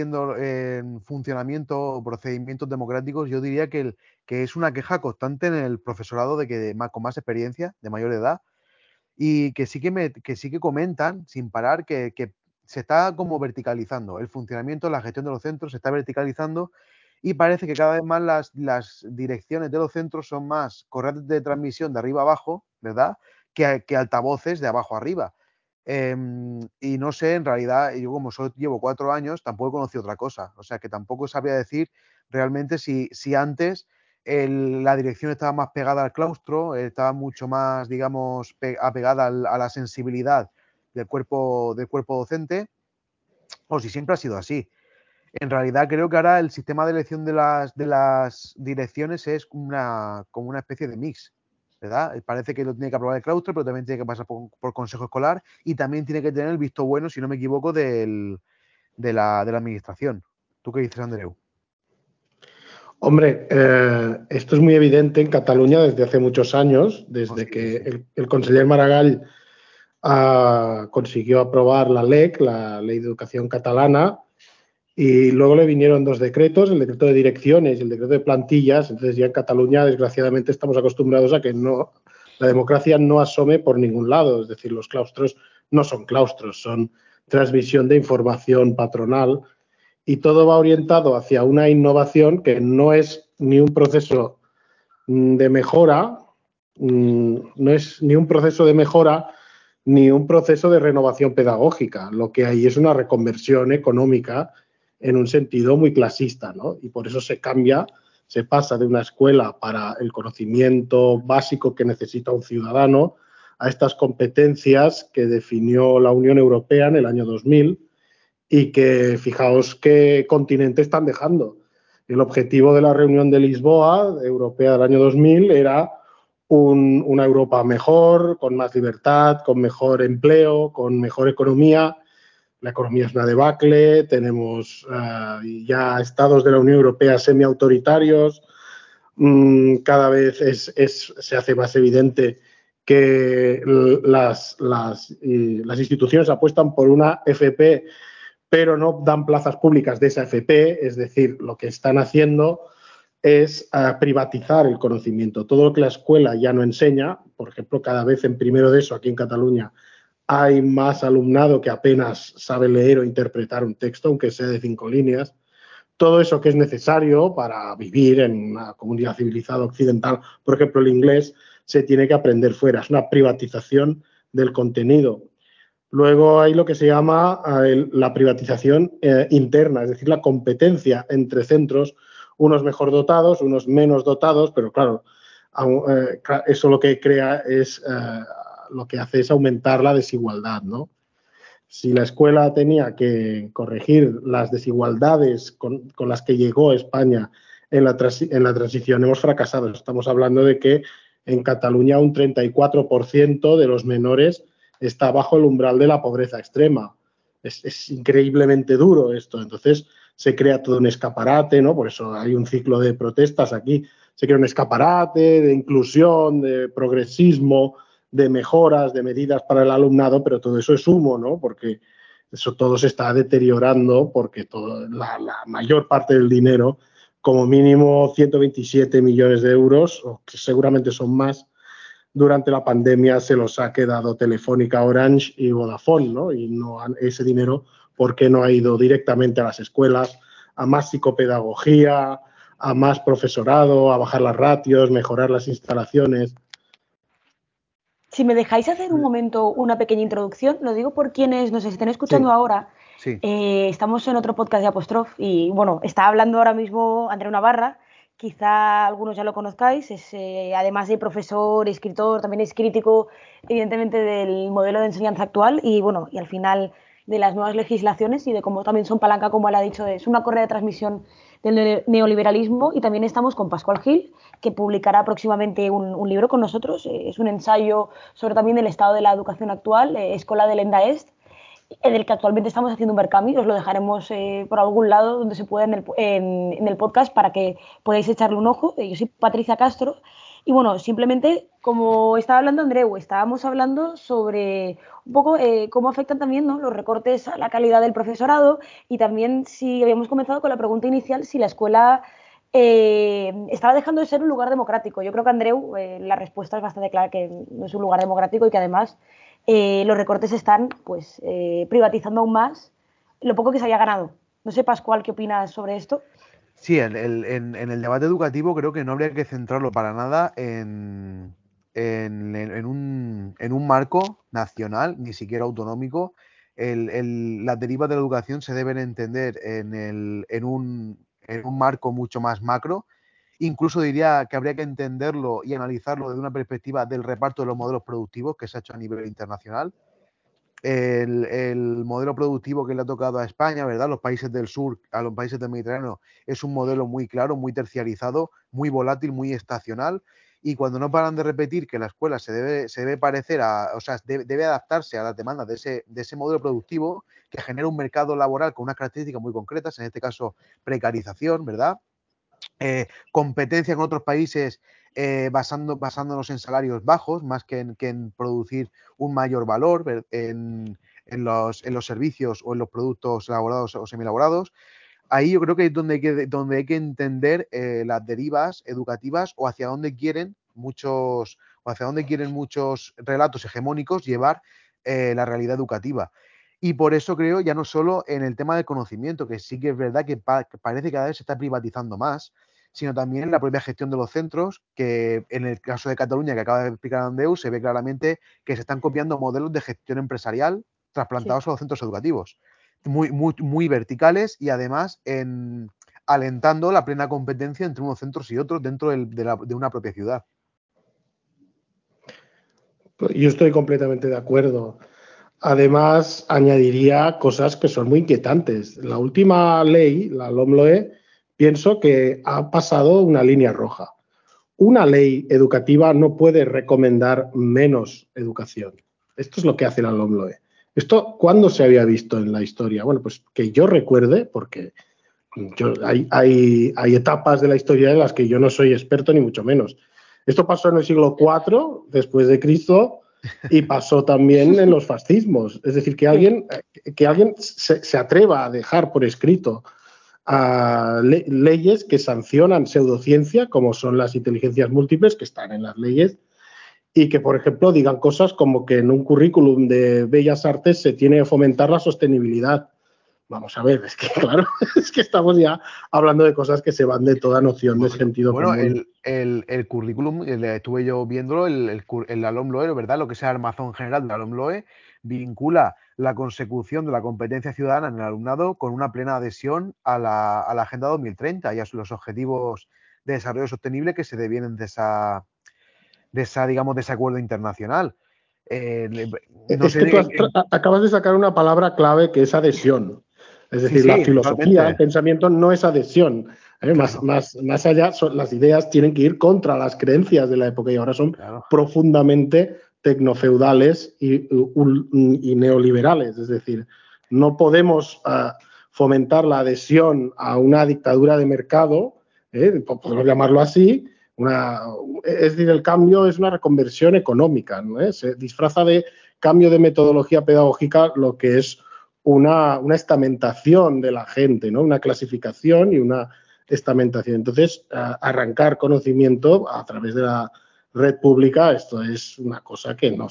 en funcionamiento o procedimientos democráticos, yo diría que, que es una queja constante en el profesorado de que con más experiencia, de mayor edad, y que sí que, me, que, sí que comentan sin parar que, que, se está como verticalizando. El funcionamiento, la gestión de los centros se está verticalizando y parece que cada vez más las, las direcciones de los centros son más corrientes de transmisión de arriba abajo, ¿verdad? Que, que altavoces de abajo arriba. Em, y no sé, en realidad, yo como llevo cuatro años, tampoco he conocido otra cosa. O sea, que tampoco sabía decir realmente si, si antes la dirección estaba más pegada al claustro, estaba mucho más, digamos, apegada al, a la sensibilidad del cuerpo, del cuerpo docente, o si siempre ha sido así. En realidad creo que ahora el sistema de elección de las, de las direcciones es una, como una especie de mix. ¿Verdad? Eh, parece que lo tiene que aprobar el claustro, pero también tiene que pasar por, por, consejo escolar y también tiene que tener el visto bueno, si no me equivoco, del, de, la, de, la, administración. ¿Tú qué dices, Andreu? Hombre, eh, esto es muy evidente en Cataluña desde hace muchos años, desde Hostia, que sí. el, el, conseller Maragall uh, consiguió aprobar la LEC, la Ley de Educación Catalana, y luego le vinieron dos decretos, el decreto de direcciones y el decreto de plantillas. Entonces ya en Cataluña, desgraciadamente, estamos acostumbrados a que no, la democracia no asome por ningún lado. Es decir, los claustros no son claustros, son transmisión de información patronal y todo va orientado hacia una innovación que no es ni un proceso de mejora, no es ni un proceso de mejora ni un proceso de renovación pedagógica. Lo que hay es una reconversión económica en un sentido muy clasista, ¿no? Y por eso se cambia, se pasa de una escuela para el conocimiento básico que necesita un ciudadano a estas competencias que definió la Unión Europea en el año 2000 y que fijaos qué continente están dejando. El objetivo de la reunión de Lisboa, europea del año 2000, era un, una Europa mejor, con más libertad, con mejor empleo, con mejor economía, la economía es una debacle, tenemos uh, ya estados de la Unión Europea semi-autoritarios, mm, cada vez se hace más evidente que las, instituciones apuestan por una FP, pero no dan plazas públicas de esa FP, es decir, lo que están haciendo es uh, privatizar el conocimiento. Todo lo que la escuela ya no enseña, por ejemplo, cada vez en primero de eso, aquí en Cataluña, hay más alumnado que apenas sabe leer o interpretar un texto, aunque sea de cinco líneas. Todo eso que es necesario para vivir en una comunidad civilizada occidental, por ejemplo, el inglés, se tiene que aprender fuera. Es una privatización del contenido. Luego hay lo que se llama eh, la privatización eh, interna, es decir, la competencia entre centros, unos mejor dotados, unos menos dotados, pero claro, eh, eso lo que crea es lo que hace es aumentar la desigualdad, ¿no? Si la escuela tenía que corregir las desigualdades con, las que llegó España en la, en la, transición, hemos fracasado. Estamos hablando de que en Cataluña un 34% de los menores está bajo el umbral de la pobreza extrema. Es, es, increíblemente duro esto. Entonces se crea todo un escaparate, ¿no? Por eso hay un ciclo de protestas aquí. Se crea un escaparate de inclusión, de progresismo, de mejoras, de medidas para el alumnado, pero todo eso es humo, ¿no? Porque eso todo se está deteriorando porque todo, la, mayor parte del dinero, como mínimo 127 millones de euros, o que seguramente son más, durante la pandemia se los ha quedado Telefónica, Orange y Vodafone, ¿no? Y no ese dinero, ¿por qué no ha ido directamente a las escuelas, a más psicopedagogía, a más profesorado, a bajar las ratios, mejorar las instalaciones? Si me dejáis hacer un momento una pequeña introducción, lo digo por quienes nos estén escuchando sí. ahora. Sí. Eh, estamos en otro podcast de Apostrof y bueno, está hablando ahora mismo Andrea Navarra, quizá algunos ya lo conozcáis, es eh, además de profesor, escritor, también es crítico evidentemente del modelo de enseñanza actual y bueno, y al final de las nuevas legislaciones y de cómo también son palanca, como él ha dicho, es una correa de transmisión del neoliberalismo y también estamos con Pascual Gil, que publicará próximamente un, un libro con nosotros. Eh, es un ensayo sobre también el estado de la educación actual, eh, Escola del Enda Est, del que actualmente estamos haciendo un Berkami. Os lo dejaremos eh, por algún lado donde se pueda en el, en, en el, podcast para que podáis echarle un ojo. Yo soy Patricia Castro Y bueno, simplemente, como estaba hablando Andreu, estábamos hablando sobre un poco eh, cómo afectan también los recortes a la calidad del profesorado y también si habíamos comenzado con la pregunta inicial, si la escuela eh, estaba dejando de ser un lugar democrático. Yo creo que Andreu, eh, la respuesta es bastante clara que no es un lugar democrático y que además los recortes están pues privatizando aún más lo poco que se había ganado. No sé, Pascual, ¿qué opinas sobre esto? Sí, en el, debate educativo creo que no habría que centrarlo para nada en, en un, un, marco nacional, ni siquiera autonómico. Las derivas de la educación se deben entender en, en, un, en un marco mucho más macro. Incluso diría que habría que entenderlo y analizarlo desde una perspectiva del reparto de los modelos productivos que se ha hecho a nivel internacional el, modelo productivo que le ha tocado a España, ¿verdad? Los países del sur, a los países del Mediterráneo, es un modelo muy claro, muy terciarizado, muy volátil, muy estacional. Y cuando no paran de repetir que la escuela se debe, debe parecer a, o sea, debe, adaptarse a las demandas de ese, de ese modelo productivo que genera un mercado laboral con unas características muy concretas, en este caso precarización, ¿verdad? Eh, competencia con otros países eh, basándonos en salarios bajos más que en, producir un mayor valor en, los, servicios o en los productos elaborados o semi-elaborados. Ahí yo creo que es donde hay que, donde hay que entender eh, las derivas educativas o hacia dónde quieren muchos o hacia dónde quieren muchos relatos hegemónicos llevar eh, la realidad educativa. Y por eso creo, ya no solo en el tema del conocimiento, que sí que es verdad que, que parece que cada vez se está privatizando más, sino también la propia gestión de los centros, que en el caso de Cataluña, que acaba de explicar Andeu, se ve claramente que se están copiando modelos de gestión empresarial trasplantados a los centros educativos, muy, muy, muy verticales y además en, alentando la plena competencia entre unos centros y otros dentro de, de una propia ciudad. Yo estoy completamente de acuerdo. Además, añadiría cosas que son muy inquietantes. La última ley, la LOMLOE, pienso que ha pasado una línea roja. Una ley educativa no puede recomendar menos educación. Esto es lo que hace la LOMLOE. ¿Esto cuándo se había visto en la historia? Bueno, pues que yo recuerde, porque hay, hay, etapas de la historia en las que yo no soy experto ni mucho menos. Esto pasó en el siglo IV después de Cristo y pasó también en los fascismos. Es decir, que alguien, que alguien se, atreva a dejar por escrito leyes que sancionan pseudociencia, como son las inteligencias múltiples, que están en las leyes, y que, por ejemplo, digan cosas como que en un currículum de bellas artes se tiene que fomentar la sostenibilidad. Vamos a ver, es que claro, es que estamos ya hablando de cosas que se van de toda noción de sentido bueno, común. El, el, currículum, estuve yo viéndolo, el, el, el ALOMLOE, ¿verdad? Lo que es el armazón general del ALOMLOE, vincula la consecución de la competencia ciudadana en el alumnado con una plena adhesión a la, Agenda 2030 y a los objetivos de desarrollo sostenible que se devienen de esa, de esa digamos, de ese acuerdo internacional. Eh, es que tú acabas de sacar una palabra clave que es adhesión. Es decir, la filosofía, el pensamiento no es adhesión. ¿eh? Más, más, más, allá, las ideas tienen que ir contra las creencias de la época y ahora son profundamente tecnofeudales y, y, neoliberales. Es decir, no podemos ah, fomentar la adhesión a una dictadura de mercado, ¿eh? podemos llamarlo así, una, es decir, el cambio es una reconversión económica, ¿no? ¿Eh? se disfraza de cambio de metodología pedagógica lo que es una, una, estamentación de la gente, ¿no? una clasificación y una estamentación. Entonces, arrancar conocimiento a través de la red pública, esto es una cosa que, no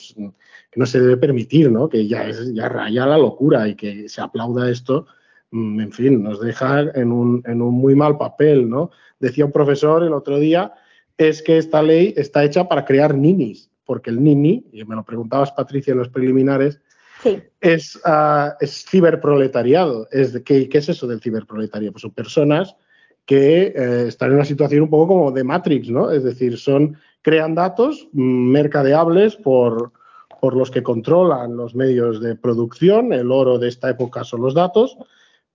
se debe permitir, ¿no? que ya, es, ya raya la locura y que se aplauda esto, mm, en fin, nos deja en un, en un muy mal papel. ¿no? Decía un profesor el otro día, es que esta ley está hecha para crear ninis, porque el nini, y me lo preguntabas Patricia en los preliminares, es, uh, es, ciberproletariado. Es, ¿qué, ¿Qué es eso del ciberproletariado? Pues son personas que eh, están en una situación un poco como de Matrix, ¿no? Es decir, son crean datos mercadeables por, por los que controlan los medios de producción. El oro de esta época son los datos,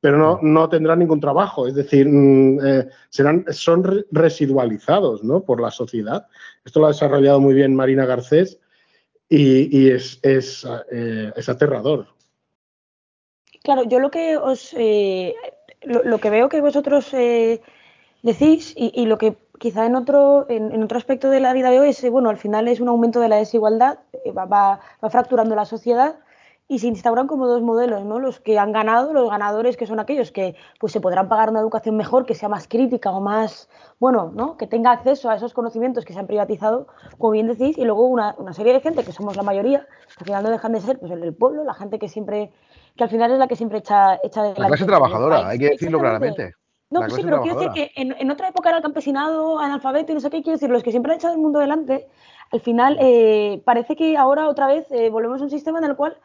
pero no, no tendrán ningún trabajo. Es decir, mm, eh, serán, son residualizados ¿no? por la sociedad. Esto lo ha desarrollado muy bien Marina Garcés y, es, es, eh, es, aterrador. Claro, yo lo que os eh, lo, que veo que vosotros decís y, y, lo que quizá en otro, en, otro aspecto de la vida de hoy es, bueno, al final es un aumento de la desigualdad, eh, va, va, fracturando la sociedad y se instauran como dos modelos, ¿no? Los que han ganado, los ganadores que son aquellos que pues se podrán pagar una educación mejor, que sea más crítica o más, bueno, ¿no? Que tenga acceso a esos conocimientos que se han privatizado, como bien decís, y luego una, una serie de gente que somos la mayoría, que al final no dejan de ser pues el pueblo, la gente que siempre, que al final es la que siempre echa, echa de la clase trabajadora, hay que decirlo claramente. No, pues sí, pero quiero decir que en, otra época era el campesinado, analfabeto y no sé qué, quiero decir, los que siempre han echado el mundo adelante, al final eh, parece que ahora otra vez eh, volvemos a un sistema en el cual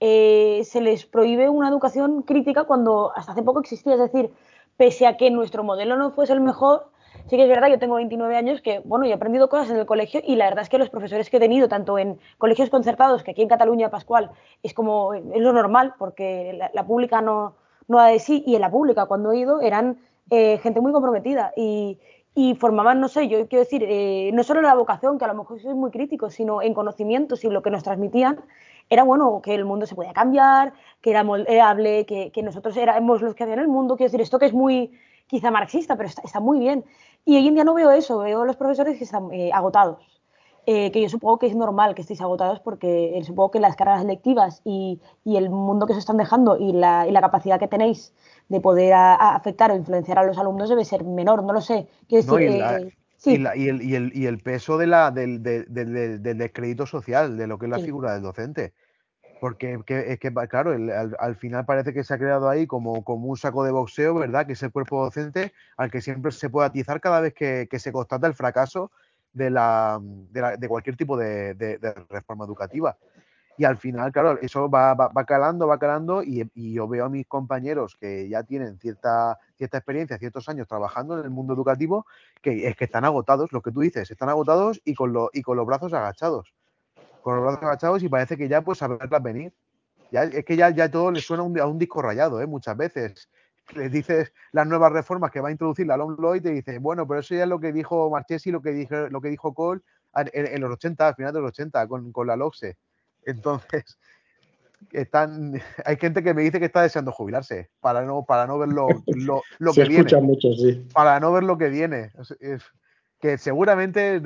eh, se les prohíbe una educación crítica cuando hasta hace poco existía. Es decir, pese a que nuestro modelo no fuese el mejor, sí que es verdad, yo tengo 29 años que, bueno, he aprendido cosas en el colegio y la verdad es que los profesores que he tenido, tanto en colegios concertados, que aquí en Cataluña, Pascual, es como, es lo normal, porque la, pública no, no da de sí, y en la pública cuando he ido eran eh, gente muy comprometida y, y, formaban, no sé, yo quiero decir, eh, no solo en la vocación, que a lo mejor soy muy crítico, sino en conocimientos y lo que nos transmitían era bueno, que el mundo se podía cambiar, que era moldeable, que, que nosotros éramos los que habían el mundo. Quiero decir, esto que es muy quizá marxista, pero está, muy bien. Y hoy en día no veo eso, veo los profesores que están eh, agotados. Eh, que yo supongo que es normal que estéis agotados porque eh, supongo que las cargas lectivas y, y, el mundo que se están dejando y la, y la capacidad que tenéis de poder afectar o influenciar a los alumnos debe ser menor, no lo sé. Quiero decir, y, el, y, el, y, el, peso de la, del, del, descrédito social, de lo que es la figura del docente. Porque es que, claro, al, final parece que se ha creado ahí como, como un saco de boxeo, ¿verdad? Que es el cuerpo docente al que siempre se puede atizar cada vez que, se constata el fracaso de, la, de, cualquier tipo de, reforma educativa. Y al final, claro, eso va, va, calando, va calando y, y, yo veo a mis compañeros que ya tienen cierta, cierta experiencia, ciertos años trabajando en el mundo educativo, que es que están agotados, lo que tú dices, están agotados y con, lo, y con los brazos agachados. Con los brazos agachados y parece que ya pues saberlas venir. Ya, es que ya, ya todo les suena a un disco rayado, ¿eh? muchas veces. Les dices las nuevas reformas que va a introducir la Long Lloyd y te dice, bueno, pero eso ya es lo que dijo Marchesi, lo que dijo, lo que dijo Cole en, los 80, al final de los 80, con, con la LOXE. Entonces, están, hay gente que me dice que está deseando jubilarse para no, para no ver lo, lo, que viene. Mucho, sí. Para no ver lo que viene. que seguramente,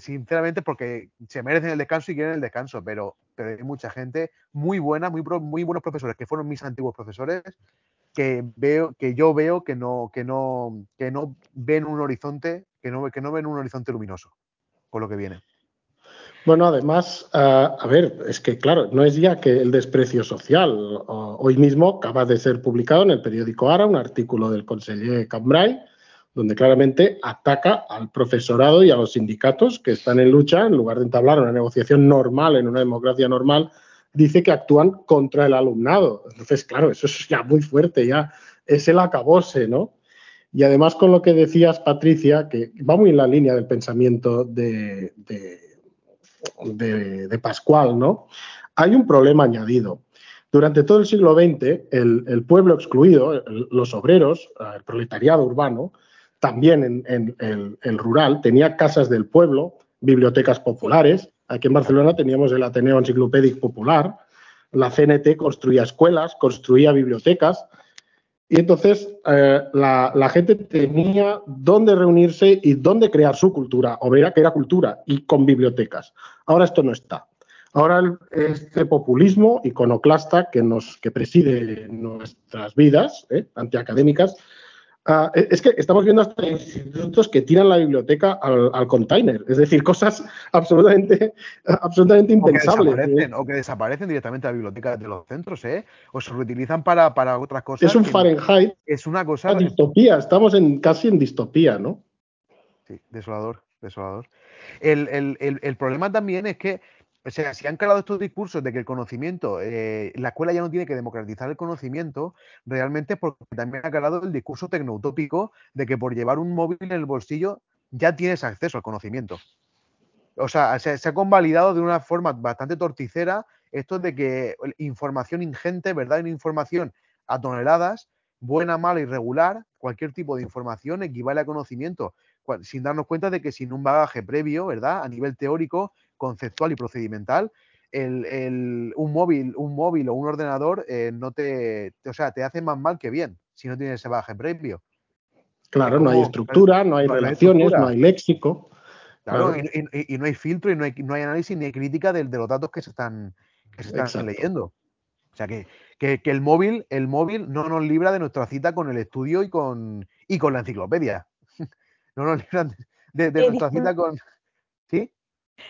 sinceramente, porque se merecen el descanso y quieren el descanso, pero, pero hay mucha gente muy buena, muy, muy buenos profesores, que fueron mis antiguos profesores, que veo, que yo veo que no, que no, que no ven un horizonte, que no, que no ven un horizonte luminoso con lo que viene. Bueno, además, ah, a ver, es que claro, no es ya que el desprecio social. hoy mismo acaba de ser publicado en el periódico Ara un artículo del conseller Cambrai, donde claramente ataca al profesorado y a los sindicatos que están en lucha, en lugar de entablar una negociación normal en una democracia normal, dice que actúan contra el alumnado. Entonces, claro, eso es ya muy fuerte, ya es el acabose, ¿no? Y además con lo que decías, Patricia, que va muy en la línea del pensamiento de de, Pascual, ¿no? Hay un problema añadido. Durante todo el siglo XX, el, pueblo excluido, los obreros, el proletariado urbano, también en, el, rural, tenía casas del pueblo, bibliotecas populares. Aquí en Barcelona teníamos el Ateneo Enciclopédico Popular. La CNT construía escuelas, construía bibliotecas. Y entonces eh, la, gente tenía dónde reunirse y dónde crear su cultura, obrera que era cultura, y con bibliotecas. Ahora esto no está. Ahora este populismo iconoclasta que, nos, que preside nuestras vidas eh, antiacadémicas Ah, e, es que estamos viendo hasta institutos que tiran la biblioteca al, container, es decir, cosas absolutamente, absolutamente impensables. O que, desaparecen, directamente a la biblioteca de los centros, ¿eh? O se reutilizan para, para otras cosas. Es un Fahrenheit. Es una cosa. distopía, estamos en, casi en distopía, ¿no? Sí, desolador, desolador. El, el, el problema también es que o sea, si han calado estos discursos de que el conocimiento, eh, la escuela ya no tiene que democratizar el conocimiento, realmente porque también ha calado el discurso tecnoutópico de que por llevar un móvil en el bolsillo ya tienes acceso al conocimiento. O sea, se, ha convalidado de una forma bastante torticera esto de que información ingente, ¿verdad? Una información a toneladas, buena, mala, irregular, cualquier tipo de información equivale a conocimiento, sin darnos cuenta de que sin un bagaje previo, ¿verdad? A nivel teórico, conceptual y procedimental, el, un, móvil, un móvil o un ordenador eh, no te, o sea, te hace más mal que bien si no tienes ese bagaje previo. Claro, no hay estructura, no hay relaciones, no hay léxico. Claro, Y, no hay filtro y no hay, no hay análisis ni hay crítica de, los datos que se están, que se están leyendo. O sea que, que, el móvil, el móvil no nos libra de nuestra cita con el estudio y con, y con la enciclopedia. no nos libra de, nuestra cita con. ¿Sí?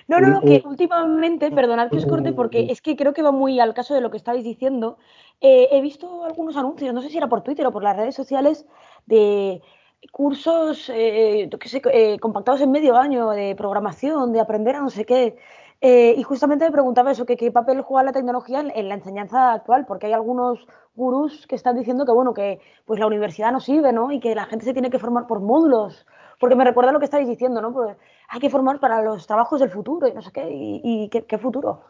No, no, no, que últimamente, perdonad que os corte, porque es que creo que va muy al caso de lo que estabais diciendo. Eh, he visto algunos anuncios, no sé si era por Twitter o por las redes sociales, de cursos eh, eh, compactados en medio año de programación, de aprender a no sé qué. Eh, y justamente me preguntaba eso, que qué papel juega la tecnología en, la enseñanza actual, porque hay algunos gurús que están diciendo que bueno, que pues la universidad no sirve, ¿no? Y que la gente se tiene que formar por módulos. Porque me recuerda lo que estáis diciendo, ¿no? Pues hay que formar para los trabajos del futuro y no sé qué. ¿Y, qué, futuro?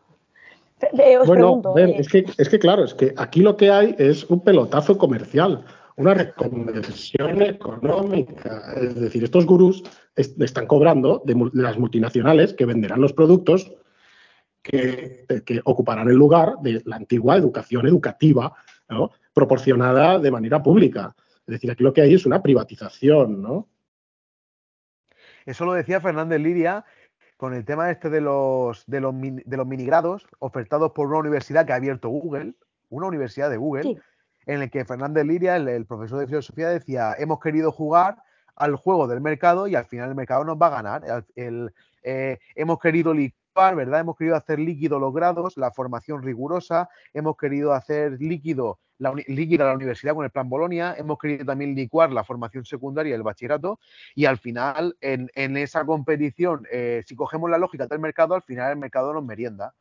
Os bueno, pregunto, es, que, es que claro, es que aquí lo que hay es un pelotazo comercial una reconversión económica. Es decir, estos gurús están cobrando de, las multinacionales que venderán los productos que, ocuparán el lugar de la antigua educación educativa, proporcionada de manera pública. Es decir, aquí lo que hay es una privatización, ¿no? Eso lo decía Fernández Liria con el tema este de los, de los, de los minigrados ofertados por una universidad que ha abierto Google, una universidad de Google, en el que Fernández Liria, el, profesor de filosofía, decía, hemos querido jugar al juego del mercado y al final el mercado nos va a ganar. Eh, hemos querido licuar, ¿verdad? Hemos querido hacer líquido los grados, la formación rigurosa, hemos querido hacer líquido la, líquida la universidad con el plan Bolonia, hemos querido también licuar la formación secundaria y el bachillerato y al final en, esa competición, eh, si cogemos la lógica del mercado, al final el mercado nos merienda.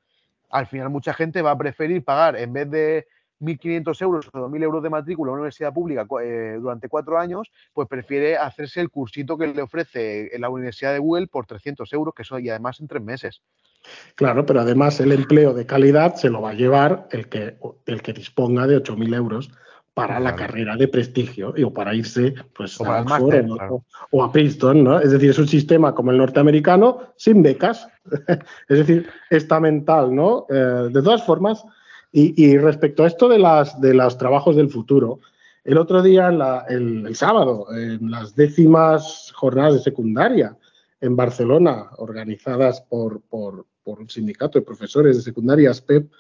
Al final mucha gente va a preferir pagar en vez de 1.500 euros o 2.000 euros de matrícula en una universidad pública eh, durante cuatro años, pues prefiere hacerse el cursito que le ofrece en la Universidad de Google por 300 euros, que eso y además en tres meses. Claro, pero además el empleo de calidad se lo va a llevar el que, el que disponga de 8.000 euros para la carrera de prestigio o para irse pues, a o, a Princeton, ¿no? Es decir, es un sistema como el norteamericano sin becas, es decir, estamental, ¿no? Eh, de todas formas, y, respecto a esto de, las, de los trabajos del futuro, el otro día, el, sábado, en las décimas jornadas de secundaria en Barcelona, organizadas por, por, por el sindicato de profesores de secundaria SPEP,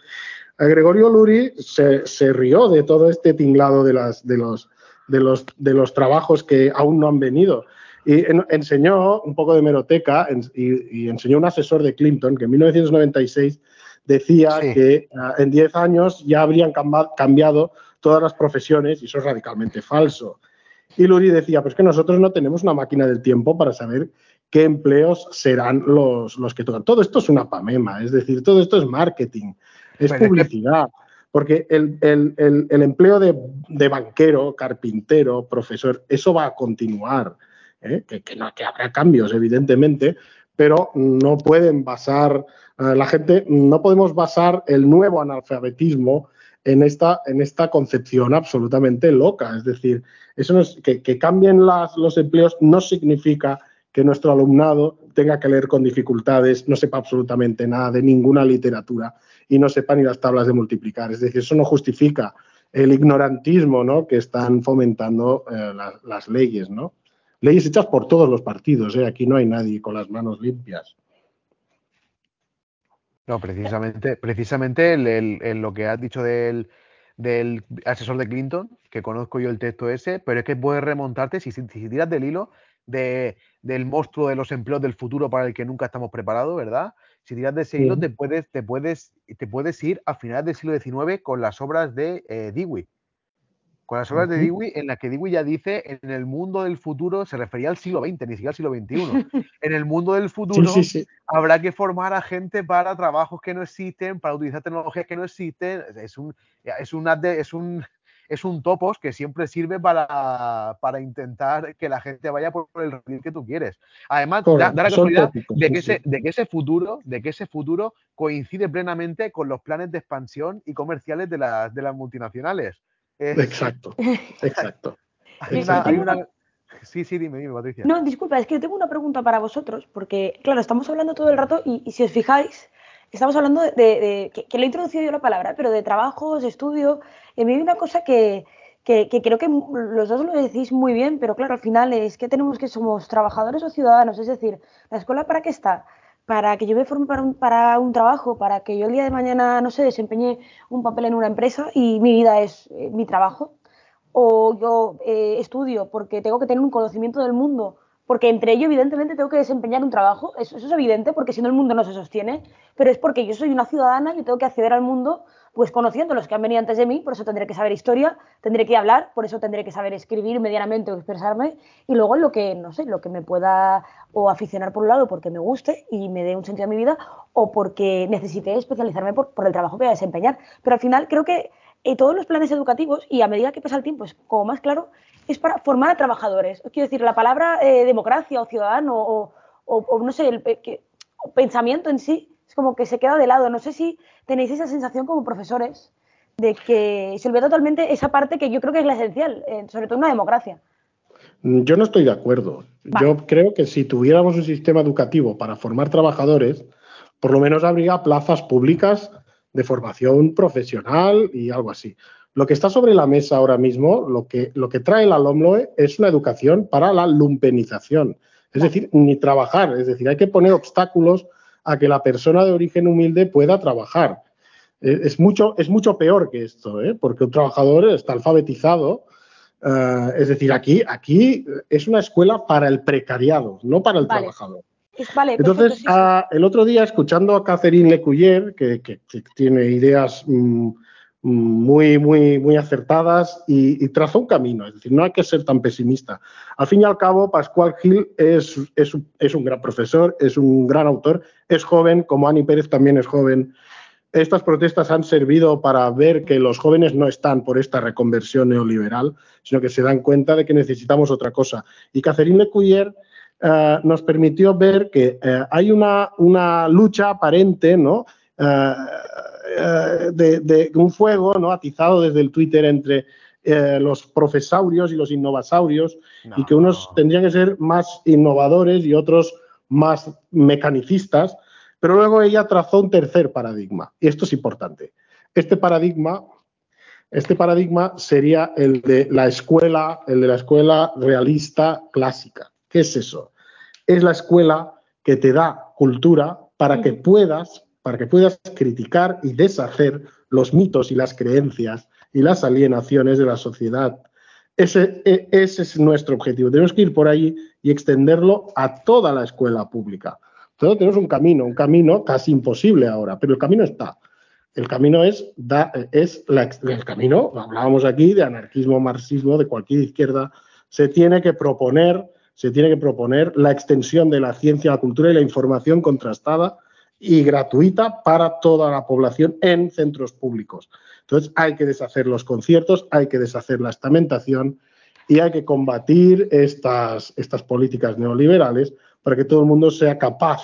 Gregorio Luri se, se, rió de todo este tinglado de, las, de, los, de, los, de los trabajos que aún no han venido. Y enseñó un poco de meroteca y, y, enseñó un asesor de Clinton que en 1996 decía que ah, en 10 años ya habrían cambiado todas las profesiones y eso es radicalmente falso. Y Luri decía, pues que nosotros no tenemos una máquina del tiempo para saber qué empleos serán los, los que tocan. Todo esto es una pamema, es decir, todo esto es marketing, es publicidad. Porque el, empleo de, banquero, carpintero, profesor, eso va a continuar. ¿eh? Que, que, no, que habrá cambios, evidentemente, pero no pueden basar, eh, la gente, no podemos basar el nuevo analfabetismo en esta, en esta concepción absolutamente loca. Es decir, eso es, que, cambien los empleos no significa que nuestro alumnado tenga que leer con dificultades, no sepa absolutamente nada de ninguna literatura y no sepa ni las tablas de multiplicar. Es decir, eso no justifica el ignorantismo ¿no? que están fomentando eh, las leyes. ¿no? leyes hechas por todos los partidos, ¿eh? aquí no hay nadie con las manos limpias. No, precisamente, precisamente lo que has dicho del, asesor de Clinton, que conozco yo el texto ese, pero es que puedes remontarte, si, tiras del hilo, del monstruo de los empleos del futuro para el que nunca estamos preparados, ¿verdad? Si tiras de ese hilo, te puedes, te, puedes, te puedes ir a finales del siglo XIX con las obras de eh, Dewey con las obras de Dewey, en las que Dewey ya dice, en el mundo del futuro, se refería al siglo XX, ni siquiera al siglo XXI. en el mundo del futuro habrá que formar a gente para trabajos que no existen, para utilizar tecnologías que no existen. Es un, es es un, es un topos que siempre sirve para, intentar que la gente vaya por el río que tú quieres. Además, da, la casualidad de que, ese, de que ese futuro, de que ese futuro coincide plenamente con los planes de expansión y comerciales de las, de las multinacionales. Exacto, exacto. Sí, sí, dime, dime, Patricia. No, disculpa, es que tengo una pregunta para vosotros, porque, claro, estamos hablando todo el rato y, si os fijáis, estamos hablando de, que, le he introducido yo la palabra, pero de trabajos, de estudio. Y a mí hay una cosa que, que, creo que los dos lo decís muy bien, pero claro, al final es que tenemos que somos trabajadores o ciudadanos, es decir, ¿la escuela para qué está? Para que yo me forme para un, para un trabajo, para que yo el día de mañana, no sé, desempeñe un papel en una empresa y mi vida es eh, mi trabajo. O yo eh, estudio porque tengo que tener un conocimiento del mundo porque entre ello, evidentemente, tengo que desempeñar un trabajo, eso, es evidente, porque si no el mundo no se sostiene, pero es porque yo soy una ciudadana y tengo que acceder al mundo pues conociendo los que han venido antes de mí, por eso tendré que saber historia, tendré que hablar, por eso tendré que saber escribir medianamente o expresarme, y luego lo que, no sé, lo que me pueda o aficionar por un lado porque me guste y me dé un sentido a mi vida, o porque necesite especializarme por, el trabajo que voy a desempeñar. Pero al final creo que eh, todos los planes educativos, y a medida que pasa el tiempo es como más claro, es para formar a trabajadores. Quiero decir, la palabra eh, democracia o ciudadano o, no sé, el pensamiento en sí es como que se queda de lado. No sé si tenéis esa sensación como profesores de que se olvida totalmente esa parte que yo creo que es la esencial, eh, sobre todo en una democracia. Yo no estoy de acuerdo. Yo creo que si tuviéramos un sistema educativo para formar trabajadores, por lo menos habría plazas públicas de formación profesional y algo así. Lo que está sobre la mesa ahora mismo, lo que, lo que trae la LOMLOE es una educación para la lumpenización, es decir, ni trabajar, es decir, hay que poner obstáculos a que la persona de origen humilde pueda trabajar. Eh, es mucho, es mucho peor que esto, ¿eh? porque un trabajador está alfabetizado, eh, es decir, aquí, aquí es una escuela para el precariado, no para el trabajador. Entonces, ah, el otro día, escuchando a Catherine Lecuyer, que, que, tiene ideas mm, muy, muy, muy acertadas y, trazó un camino. Es decir, no hay que ser tan pesimista. Al fin y al cabo, Pascual Gil es, es, un gran profesor, es un gran autor, es joven, como Ani Pérez también es joven. Estas protestas han servido para ver que los jóvenes no están por esta reconversión neoliberal, sino que se dan cuenta de que necesitamos otra cosa. Y Catherine Lecuyer eh, nos permitió ver que eh, hay una, una lucha aparente, ¿no? Eh, eh, de, un fuego ¿no? atizado desde el Twitter entre eh, los profesaurios y los innovasaurios, y que unos tendrían que ser más innovadores y otros más mecanicistas, pero luego ella trazó un tercer paradigma, y esto es importante. Este paradigma, este paradigma sería el de la escuela, el de la escuela realista clásica. ¿Qué es eso? Es la escuela que te da cultura para que puedas para que puedas criticar y deshacer los mitos y las creencias y las alienaciones de la sociedad. Ese, e, ese, es nuestro objetivo. Tenemos que ir por ahí y extenderlo a toda la escuela pública. Entonces tenemos un camino, un camino casi imposible ahora, pero el camino está. El camino es, es el camino, hablábamos aquí de anarquismo, marxismo, de cualquier izquierda, se tiene que proponer, se tiene que proponer la extensión de la ciencia, la cultura y la información contrastada y gratuita para toda la población en centros públicos. Entonces hay que deshacer los conciertos, hay que deshacer la estamentación y hay que combatir estas, estas políticas neoliberales para que todo el mundo sea capaz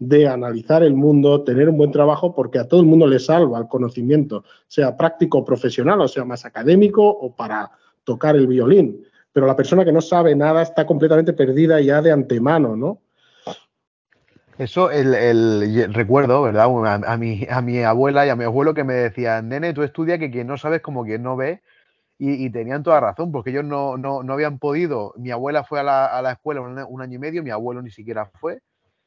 de analizar el mundo, tener un buen trabajo, porque a todo el mundo le salva el conocimiento, sea práctico o profesional, o sea más académico o para tocar el violín. Pero la persona que no sabe nada está completamente perdida ya de antemano, ¿no? Eso, el, recuerdo, ¿verdad? A, mi, a mi abuela y a mi abuelo que me decían, nene, tú estudia que quien no sabes como quien no ve. Y, tenían toda razón, porque ellos no, no, no, habían podido. Mi abuela fue a la, a la escuela un, año y medio, mi abuelo ni siquiera fue.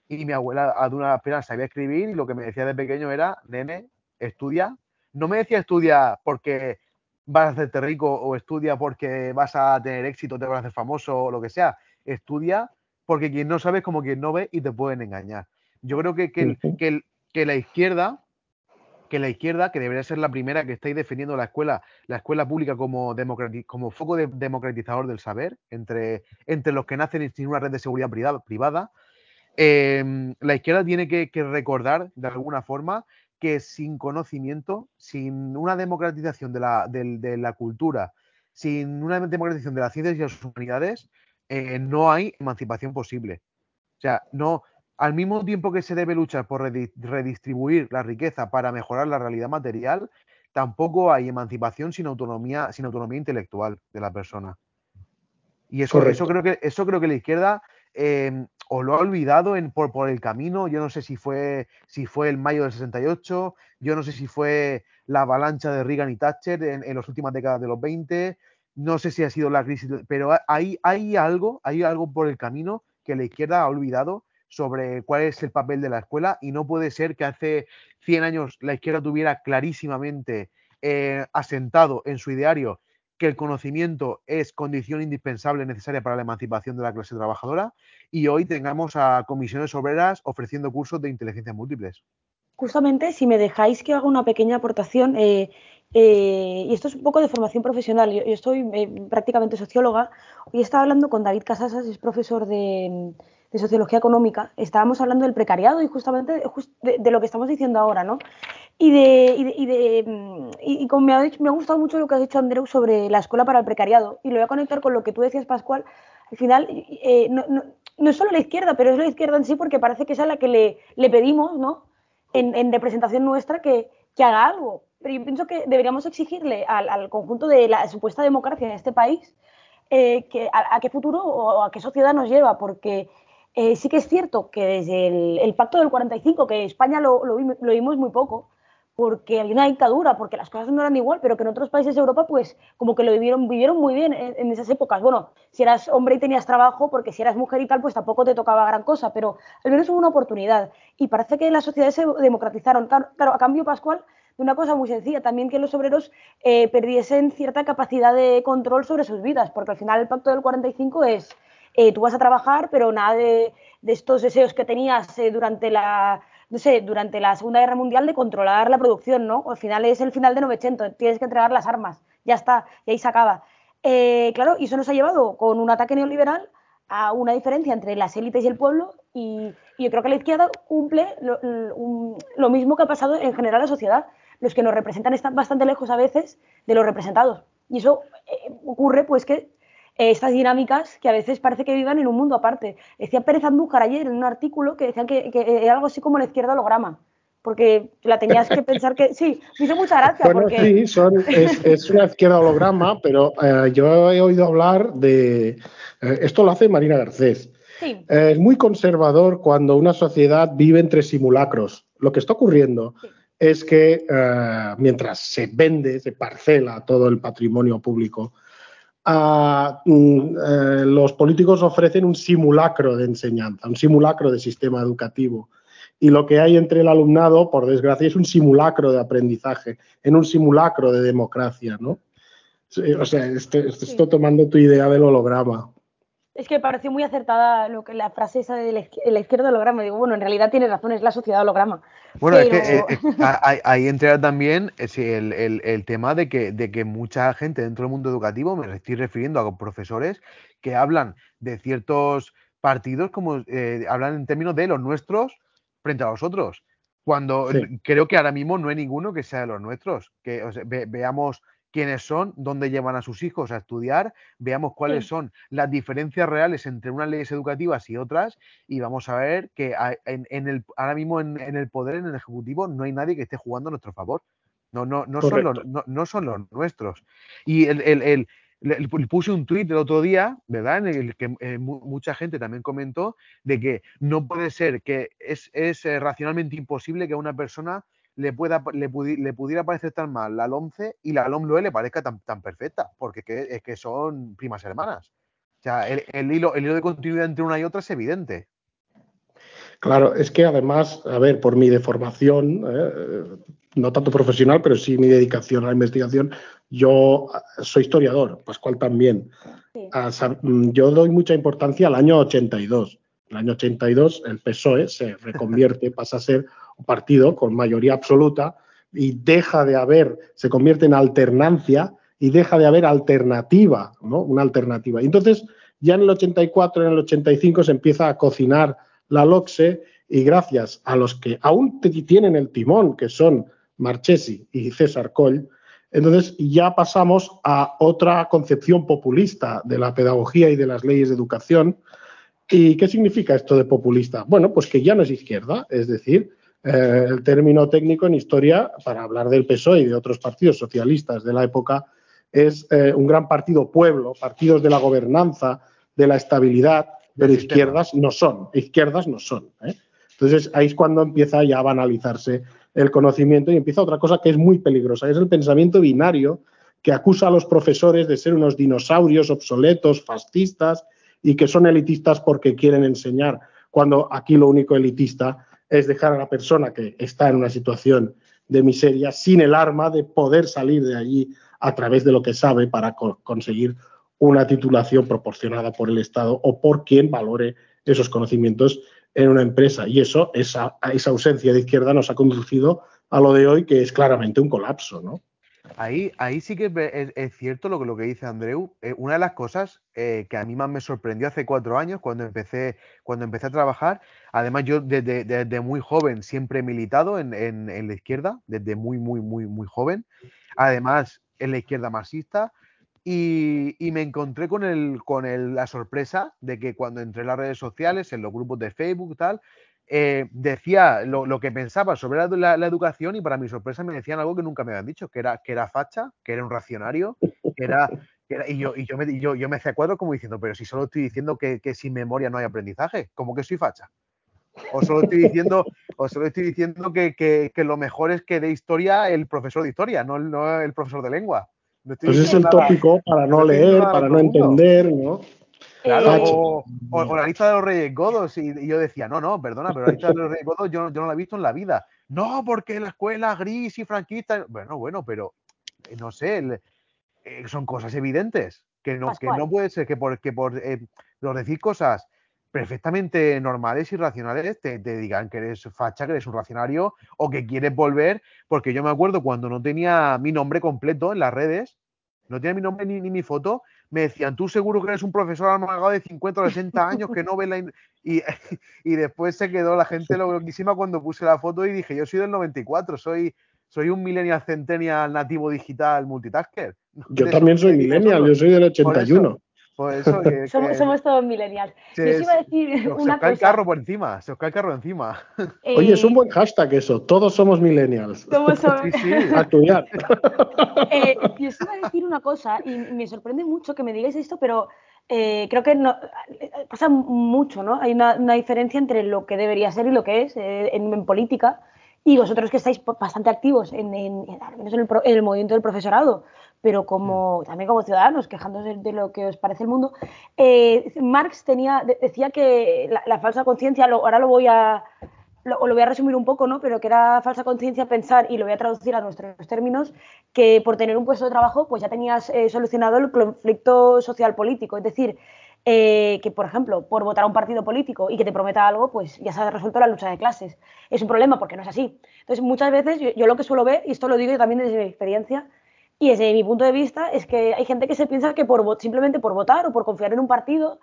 Y mi abuela a una apenas sabía escribir y lo que me decía de pequeño era, nene, estudia. No me decía estudia porque vas a hacerte rico o estudia porque vas a tener éxito, te vas a hacer famoso o lo que sea. Estudia porque quien no sabe es como quien no ve y te pueden engañar. Yo creo que, que, la izquierda, que la izquierda, que debería ser la primera que estáis defendiendo la escuela, la escuela pública como, como foco democratizador del saber, entre, entre los que nacen sin una red de seguridad privada, em, la izquierda tiene que, recordar de alguna forma que sin conocimiento, sin una democratización de la, de la cultura, sin una democratización de las ciencias y las humanidades, eh, no hay emancipación posible. O sea, no, al mismo tiempo que se debe luchar por redistribuir la riqueza para mejorar la realidad material, tampoco hay emancipación sin autonomía, sin autonomía intelectual de la persona. Y eso, eso creo que eso creo que la izquierda em, o lo ha olvidado en, por, el camino. Yo no sé si fue, si fue el mayo del 68, yo no sé si fue la avalancha de Reagan y Thatcher en, en las últimas décadas de los 20, no sé si ha sido la crisis, pero hay, algo, hay algo por el camino que la izquierda ha olvidado sobre cuál es el papel de la escuela y no puede ser que hace 100 años la izquierda tuviera clarísimamente eh, asentado en su ideario que el conocimiento es condición indispensable necesaria para la emancipación de la clase trabajadora y hoy tengamos a comisiones obreras ofreciendo cursos de inteligencia múltiples. Justamente, si me dejáis que haga una pequeña aportación, eh, eh, y esto es un poco de formación profesional, yo, yo soy prácticamente socióloga, hoy estaba hablando con David Casasas, es profesor de, de sociología económica, estábamos hablando del precariado y justamente de, lo que estamos diciendo ahora, ¿no? Y, de, y, de, mm, y, como me ha, me ha, gustado mucho lo que has dicho, Andreu, sobre la escuela para el precariado, y lo voy a conectar con lo que tú decías, Pascual, al final, eh, no, no, no, es solo la izquierda, pero es la izquierda en sí, porque parece que es a la que le, le pedimos, ¿no? En, en, representación nuestra, que, que haga algo. Pero yo pienso que deberíamos exigirle al, al conjunto de la supuesta democracia en este país eh, que, a, a, qué futuro o a qué sociedad nos lleva, porque eh, sí que es cierto que desde el, pacto del 45, que España lo, lo, vimos muy poco, porque había una dictadura, porque las cosas no eran igual, pero que en otros países de Europa, pues como que lo vivieron, vivieron muy bien en, esas épocas. Bueno, si eras hombre y tenías trabajo, porque si eras mujer y tal, pues tampoco te tocaba gran cosa, pero al menos hubo una oportunidad. Y parece que las sociedades se democratizaron. Claro, a cambio, Pascual, de una cosa muy sencilla, también que los obreros eh, perdiesen cierta capacidad de control sobre sus vidas, porque al final el pacto del 45 es eh, tú vas a trabajar, pero nada de, estos deseos que tenías eh, durante la no sé, durante la Segunda Guerra Mundial de controlar la producción, ¿no? Al final es el final de 900, tienes que entregar las armas, ya está, y ahí se acaba. Eh, claro, y eso nos ha llevado con un ataque neoliberal a una diferencia entre las élites y el pueblo y, yo creo que la izquierda cumple lo, lo, mismo que ha pasado en general en la sociedad. Los que nos representan están bastante lejos a veces de los representados. Y eso ocurre pues que eh, estas dinámicas que a veces parece que vivan en un mundo aparte. Decía Pérez Andújar ayer en un artículo que decían que, era algo así como la izquierda holograma porque la tenías que pensar que sí, me hizo mucha gracia. Bueno, sí, es, una izquierda holograma, pero eh, yo he oído hablar de. Eh, esto lo hace Marina Garcés. Sí. es muy conservador cuando una sociedad vive entre simulacros. Lo que está ocurriendo es que mientras se vende, se parcela todo el patrimonio público Mm, eh, los políticos ofrecen un simulacro de enseñanza, un simulacro de sistema educativo. Y lo que hay entre el alumnado, por desgracia, es un simulacro de aprendizaje, en un simulacro de democracia, ¿no? O sea, estoy, estoy tomando tu idea del holograma. Es que pareció muy acertada lo que la frase esa de la izquierda holograma. Digo, bueno, en realidad tiene razón, es la sociedad holograma. Bueno, es que eh, eh, ahí entra también eh, el, el, tema de que, de que mucha gente dentro del mundo educativo, me estoy refiriendo a profesores, que hablan de ciertos partidos como hablan en términos de los nuestros frente a los otros. Cuando creo que ahora mismo no hay ninguno que sea de los nuestros. Que veamos quiénes son, dónde llevan a sus hijos a estudiar, veamos cuáles son las diferencias reales entre unas leyes educativas y otras y vamos a ver que en, el, ahora mismo en, el poder, en el Ejecutivo, no hay nadie que esté jugando a nuestro favor. No, no, no, son los, no, son los, nuestros. Y el, el, puse un tuit el otro día, ¿verdad? En el que eh, mucha gente también comentó de que no puede ser, que es, es eh, racionalmente imposible que una persona le, pueda, le, le, pudiera parecer tan mal la LOMCE y la LOMLOE le parezca tan, tan perfecta, porque es que son primas hermanas. O sea, el, hilo, el hilo de continuidad entre una y otra es evidente. Claro, es que además, a ver, por mi deformación, eh, no tanto profesional, pero sí mi dedicación a la investigación, yo soy historiador, Pascual también. Mm, yo doy mucha importancia al año 82. En el año 82 el PSOE se reconvierte, pasa a ser partido con mayoría absoluta y deja de haber, se convierte en alternancia y deja de haber alternativa, ¿no? Una alternativa. Y entonces, ya en el 84, en el 85 se empieza a cocinar la LOCSE y gracias a los que aún tienen el timón, que son Marchesi y César Coll, entonces ya pasamos a otra concepción populista de la pedagogía y de las leyes de educación. ¿Y qué significa esto de populista? Bueno, pues que ya no es izquierda, es decir, eh, el término técnico en historia, para hablar del PSOE y de otros partidos socialistas de la época, es eh, un gran partido pueblo, partidos de la gobernanza, de la estabilidad, pero izquierdas no son, izquierdas no son. ¿eh? Entonces ahí es cuando empieza ya a banalizarse el conocimiento y empieza otra cosa que es muy peligrosa, es el pensamiento binario que acusa a los profesores de ser unos dinosaurios obsoletos, fascistas y que son elitistas porque quieren enseñar, cuando aquí lo único elitista es dejar a la persona que está en una situación de miseria sin el arma de poder salir de allí a través de lo que sabe para conseguir una titulación proporcionada por el Estado o por quien valore esos conocimientos en una empresa. Y eso, esa, esa ausencia de izquierda nos ha conducido a lo de hoy, que es claramente un colapso, ¿no? Ahí, ahí sí que es, cierto lo que, lo que dice Andreu. Eh, una de las cosas eh, que a mí más me sorprendió hace cuatro años, cuando empecé, cuando empecé a trabajar, además yo desde, muy joven siempre he militado en, en, la izquierda, desde muy, muy, muy, muy joven. Además, en la izquierda marxista. Y, y, me encontré con, el, con el, la sorpresa de que cuando entré en las redes sociales, en los grupos de Facebook tal, eh, decía lo, que pensaba sobre la, educación y para mi sorpresa me decían algo que nunca me habían dicho, que era, que era facha, que era un racionario, que era, y, yo, y yo, me, yo, yo me hacía cuadro como diciendo, pero si solo estoy diciendo que, sin memoria no hay aprendizaje, como que soy facha. O solo estoy diciendo, o solo estoy diciendo que, lo mejor es que de historia el profesor de historia, no, no el profesor de lengua. pues es el tópico para no leer, para no entender, ¿no? Claro, o, la lista de los Reyes Godos. Y, yo decía, no, no, perdona, pero la lista de los Reyes Godos yo, no la he visto en la vida. No, porque la escuela gris y franquista. Bueno, bueno, pero eh, no sé, eh, son cosas evidentes. Que no, que no puede ser que por, que por eh, decir cosas perfectamente normales y racionales te, te, digan que eres facha, que eres un racionario o que quieres volver, porque yo me acuerdo cuando no tenía mi nombre completo en las redes, no tenía mi nombre ni, ni mi foto, me decían, tú seguro que eres un profesor amargado de 50 o 60 años que no ve la... Y, y después se quedó la gente loquísima cuando puse la foto y dije, yo soy del 94, soy, soy un millennial centennial nativo digital multitasker. Yo también soy millennial, yo soy del 81. somos, todos millennials. yo os iba a decir se una os cae el carro por encima, se os cae el carro encima. Oye, es un buen hashtag eso, todos somos millennials. Somos, sí, sí. A estudiar. Eh, yo os iba a decir una cosa, y me sorprende mucho que me digáis esto, pero eh, creo que no, pasa mucho, ¿no? Hay una, diferencia entre lo que debería ser y lo que es eh, en, política, y vosotros que estáis bastante activos en, al menos en el movimiento del profesorado, pero como también como ciudadanos, quejándose de, lo que os parece el mundo. Eh, Marx tenía, decía que la, falsa conciencia, ahora lo voy a lo, voy a resumir un poco, ¿no? Pero que era falsa conciencia pensar, y lo voy a traducir a nuestros términos, que por tener un puesto de trabajo, pues ya tenías eh, solucionado el conflicto social político. Es decir, eh, que, por ejemplo, por votar a un partido político y que te prometa algo, pues ya se ha resuelto la lucha de clases. Es un problema porque no es así. Entonces, muchas veces yo, yo lo que suelo ver, y esto lo digo yo también desde mi experiencia, y desde mi punto de vista es que hay gente que se piensa que por simplemente por votar o por confiar en un partido,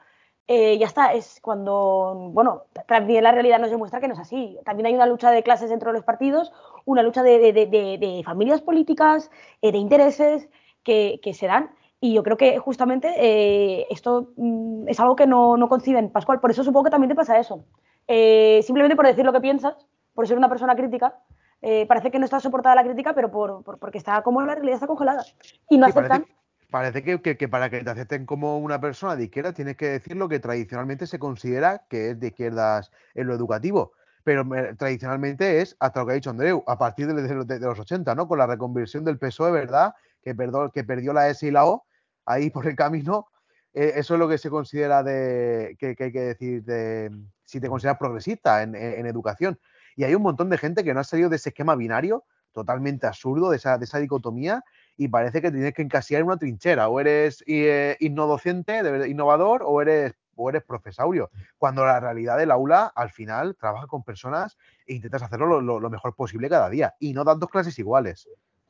eh, ya está. Es cuando, bueno, también la realidad nos demuestra que no es así. También hay una lucha de clases dentro de los partidos, una lucha de, familias políticas, eh, de intereses que, se dan. Y yo creo que justamente eh, esto mm, es algo que no, no conciben, Pascual. Por eso supongo que también te pasa eso. simplemente por decir lo que piensas, por ser una persona crítica, eh, parece que no está soportada la crítica, pero por, porque está como la realidad está congelada. Y no aceptan. Parece, que, para que te acepten como una persona de izquierda tienes que decir lo que tradicionalmente se considera que es de izquierdas en lo educativo. Pero tradicionalmente es, hasta lo que ha dicho Andreu, a partir de, los 80, ¿no? Con la reconversión del PSOE, ¿verdad? Que, que perdió la S y la O ahí por el camino. Eh, eso es lo que se considera de que, hay que decir de si te consideras progresista en educación. Y hay un montón de gente que no ha salido de ese esquema binario totalmente absurdo, de esa, de esa dicotomía, y parece que tienes que encasillar en una trinchera. O eres eh, innovador, o eres, o eres profesaurio. Cuando la realidad del aula, al final, trabaja con personas e intentas hacerlo lo, mejor posible cada día. Y no dan dos clases iguales.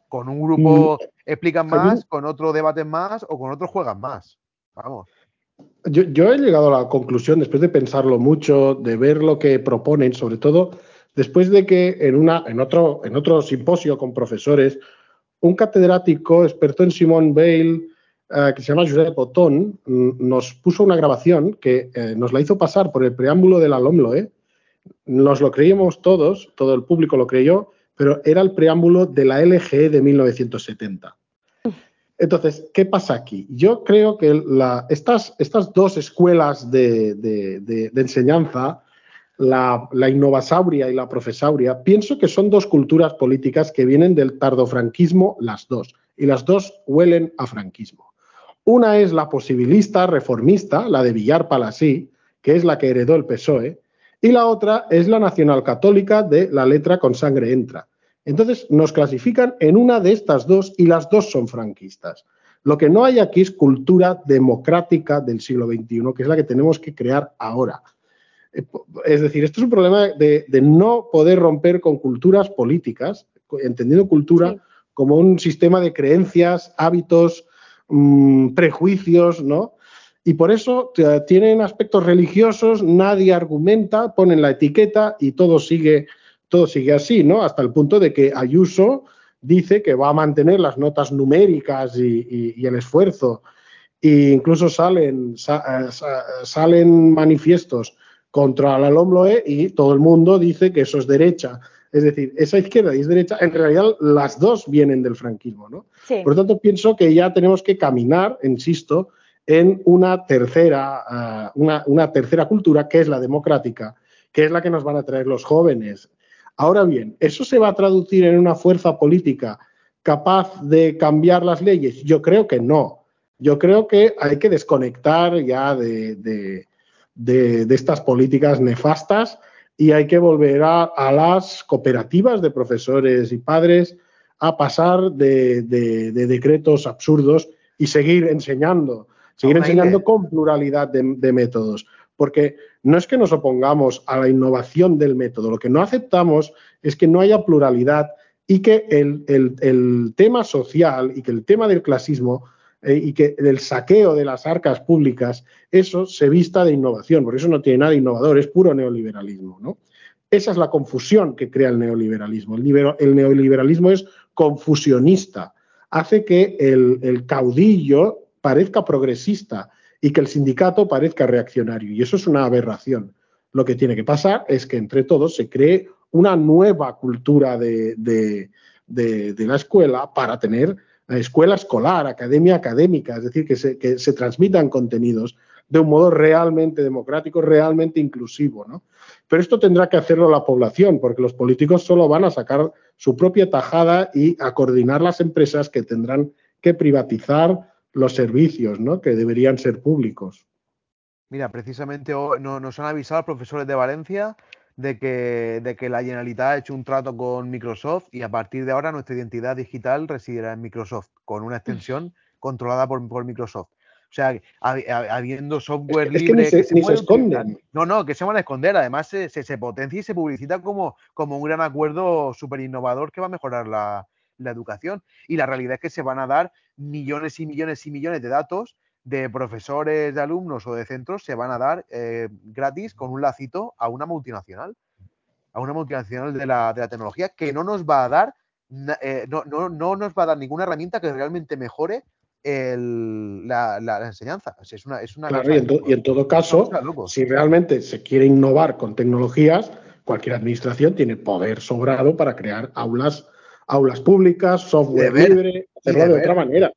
Con un grupo explican más, con otro debaten más, o con otro juegan más. Vamos. Yo, yo, he llegado a la conclusión, después de pensarlo mucho, de ver lo que proponen, sobre todo después de que en, una, en, otro, en otro simposio con profesores, un catedrático experto en Simone Bale, eh, que se llama Josep Otón, nos puso una grabación que eh, nos la hizo pasar por el preámbulo de la LOMLOE. Nos lo creímos todos, todo el público lo creyó, pero era el preámbulo de la LGE de 1970. Entonces, ¿qué pasa aquí? Yo creo que estas, estas dos escuelas de enseñanza la, la innovasauria y la profesauria, pienso que son dos culturas políticas que vienen del tardofranquismo, las dos, y las dos huelen a franquismo. Una es la posibilista reformista, la de Villar Palasí, que es la que heredó el PSOE, y la otra es la nacional católica de la letra con sangre entra. Entonces nos clasifican en una de estas dos y las dos son franquistas. Lo que no hay aquí es cultura democrática del siglo XXI, que es la que tenemos que crear ahora. Es decir, esto es un problema de, no poder romper con culturas políticas, entendiendo cultura como un sistema de creencias, hábitos, mm, prejuicios, ¿no? Y por eso tienen aspectos religiosos, nadie argumenta, ponen la etiqueta y todo sigue, todo sigue así, ¿no? Hasta el punto de que Ayuso dice que va a mantener las notas numéricas y, el esfuerzo. E incluso salen, eh, salen manifiestos contra la LOMLOE y todo el mundo dice que eso es derecha. Es decir, esa izquierda y es derecha, en realidad las dos vienen del franquismo, ¿no? Por lo tanto, pienso que ya tenemos que caminar, insisto, en una tercera, uh, una, tercera cultura que es la democrática, que es la que nos van a traer los jóvenes. Ahora bien, ¿eso se va a traducir en una fuerza política capaz de cambiar las leyes? Yo creo que no. Yo creo que hay que desconectar ya de de, estas políticas nefastas y hay que volver a, las cooperativas de profesores y padres a pasar de, decretos absurdos y seguir enseñando, seguir enseñando con pluralidad de, métodos. Porque no es que nos opongamos a la innovación del método, lo que no aceptamos es que no haya pluralidad y que el tema social y que el tema del clasismo eh, y que el saqueo de las arcas públicas, eso se vista de innovación, porque eso no tiene nada de innovador, es puro neoliberalismo. ¿no? Esa es la confusión que crea el neoliberalismo. El, neoliberalismo es confusionista, hace que el, caudillo parezca progresista y que el sindicato parezca reaccionario. Y eso es una aberración. Lo que tiene que pasar es que entre todos se cree una nueva cultura de, de la escuela para tener escuela escolar, academia académica, es decir, que se, que se transmitan contenidos de un modo realmente democrático, realmente inclusivo. ¿no? Pero esto tendrá que hacerlo la población, porque los políticos solo van a sacar su propia tajada y a coordinar las empresas que tendrán que privatizar los servicios ¿no? que deberían ser públicos. Mira, precisamente nos han avisado profesores de Valencia de que, de que la Generalitat ha hecho un trato con Microsoft y a partir de ahora nuestra identidad digital residirá en Microsoft, con una extensión controlada por, por Microsoft. O sea, habiendo software libre. que, se, esconden. No, no, que se van a esconder. Además, se, se, potencia y se publicita como, como un gran acuerdo súper innovador que va a mejorar la, la, educación. Y la realidad es que se van a dar millones y millones y millones de datos de profesores, de alumnos o de centros se van a dar eh, gratis con un lacito a una multinacional, a una multinacional de la, de la tecnología que no nos va a dar, eh, no, no, no, nos va a dar ninguna herramienta que realmente mejore el, la, la, enseñanza. Es una, es una claro, y, en y en, todo caso, si realmente se quiere innovar con tecnologías, cualquier administración tiene poder sobrado para crear aulas, aulas públicas, software libre, hacerlo de otra manera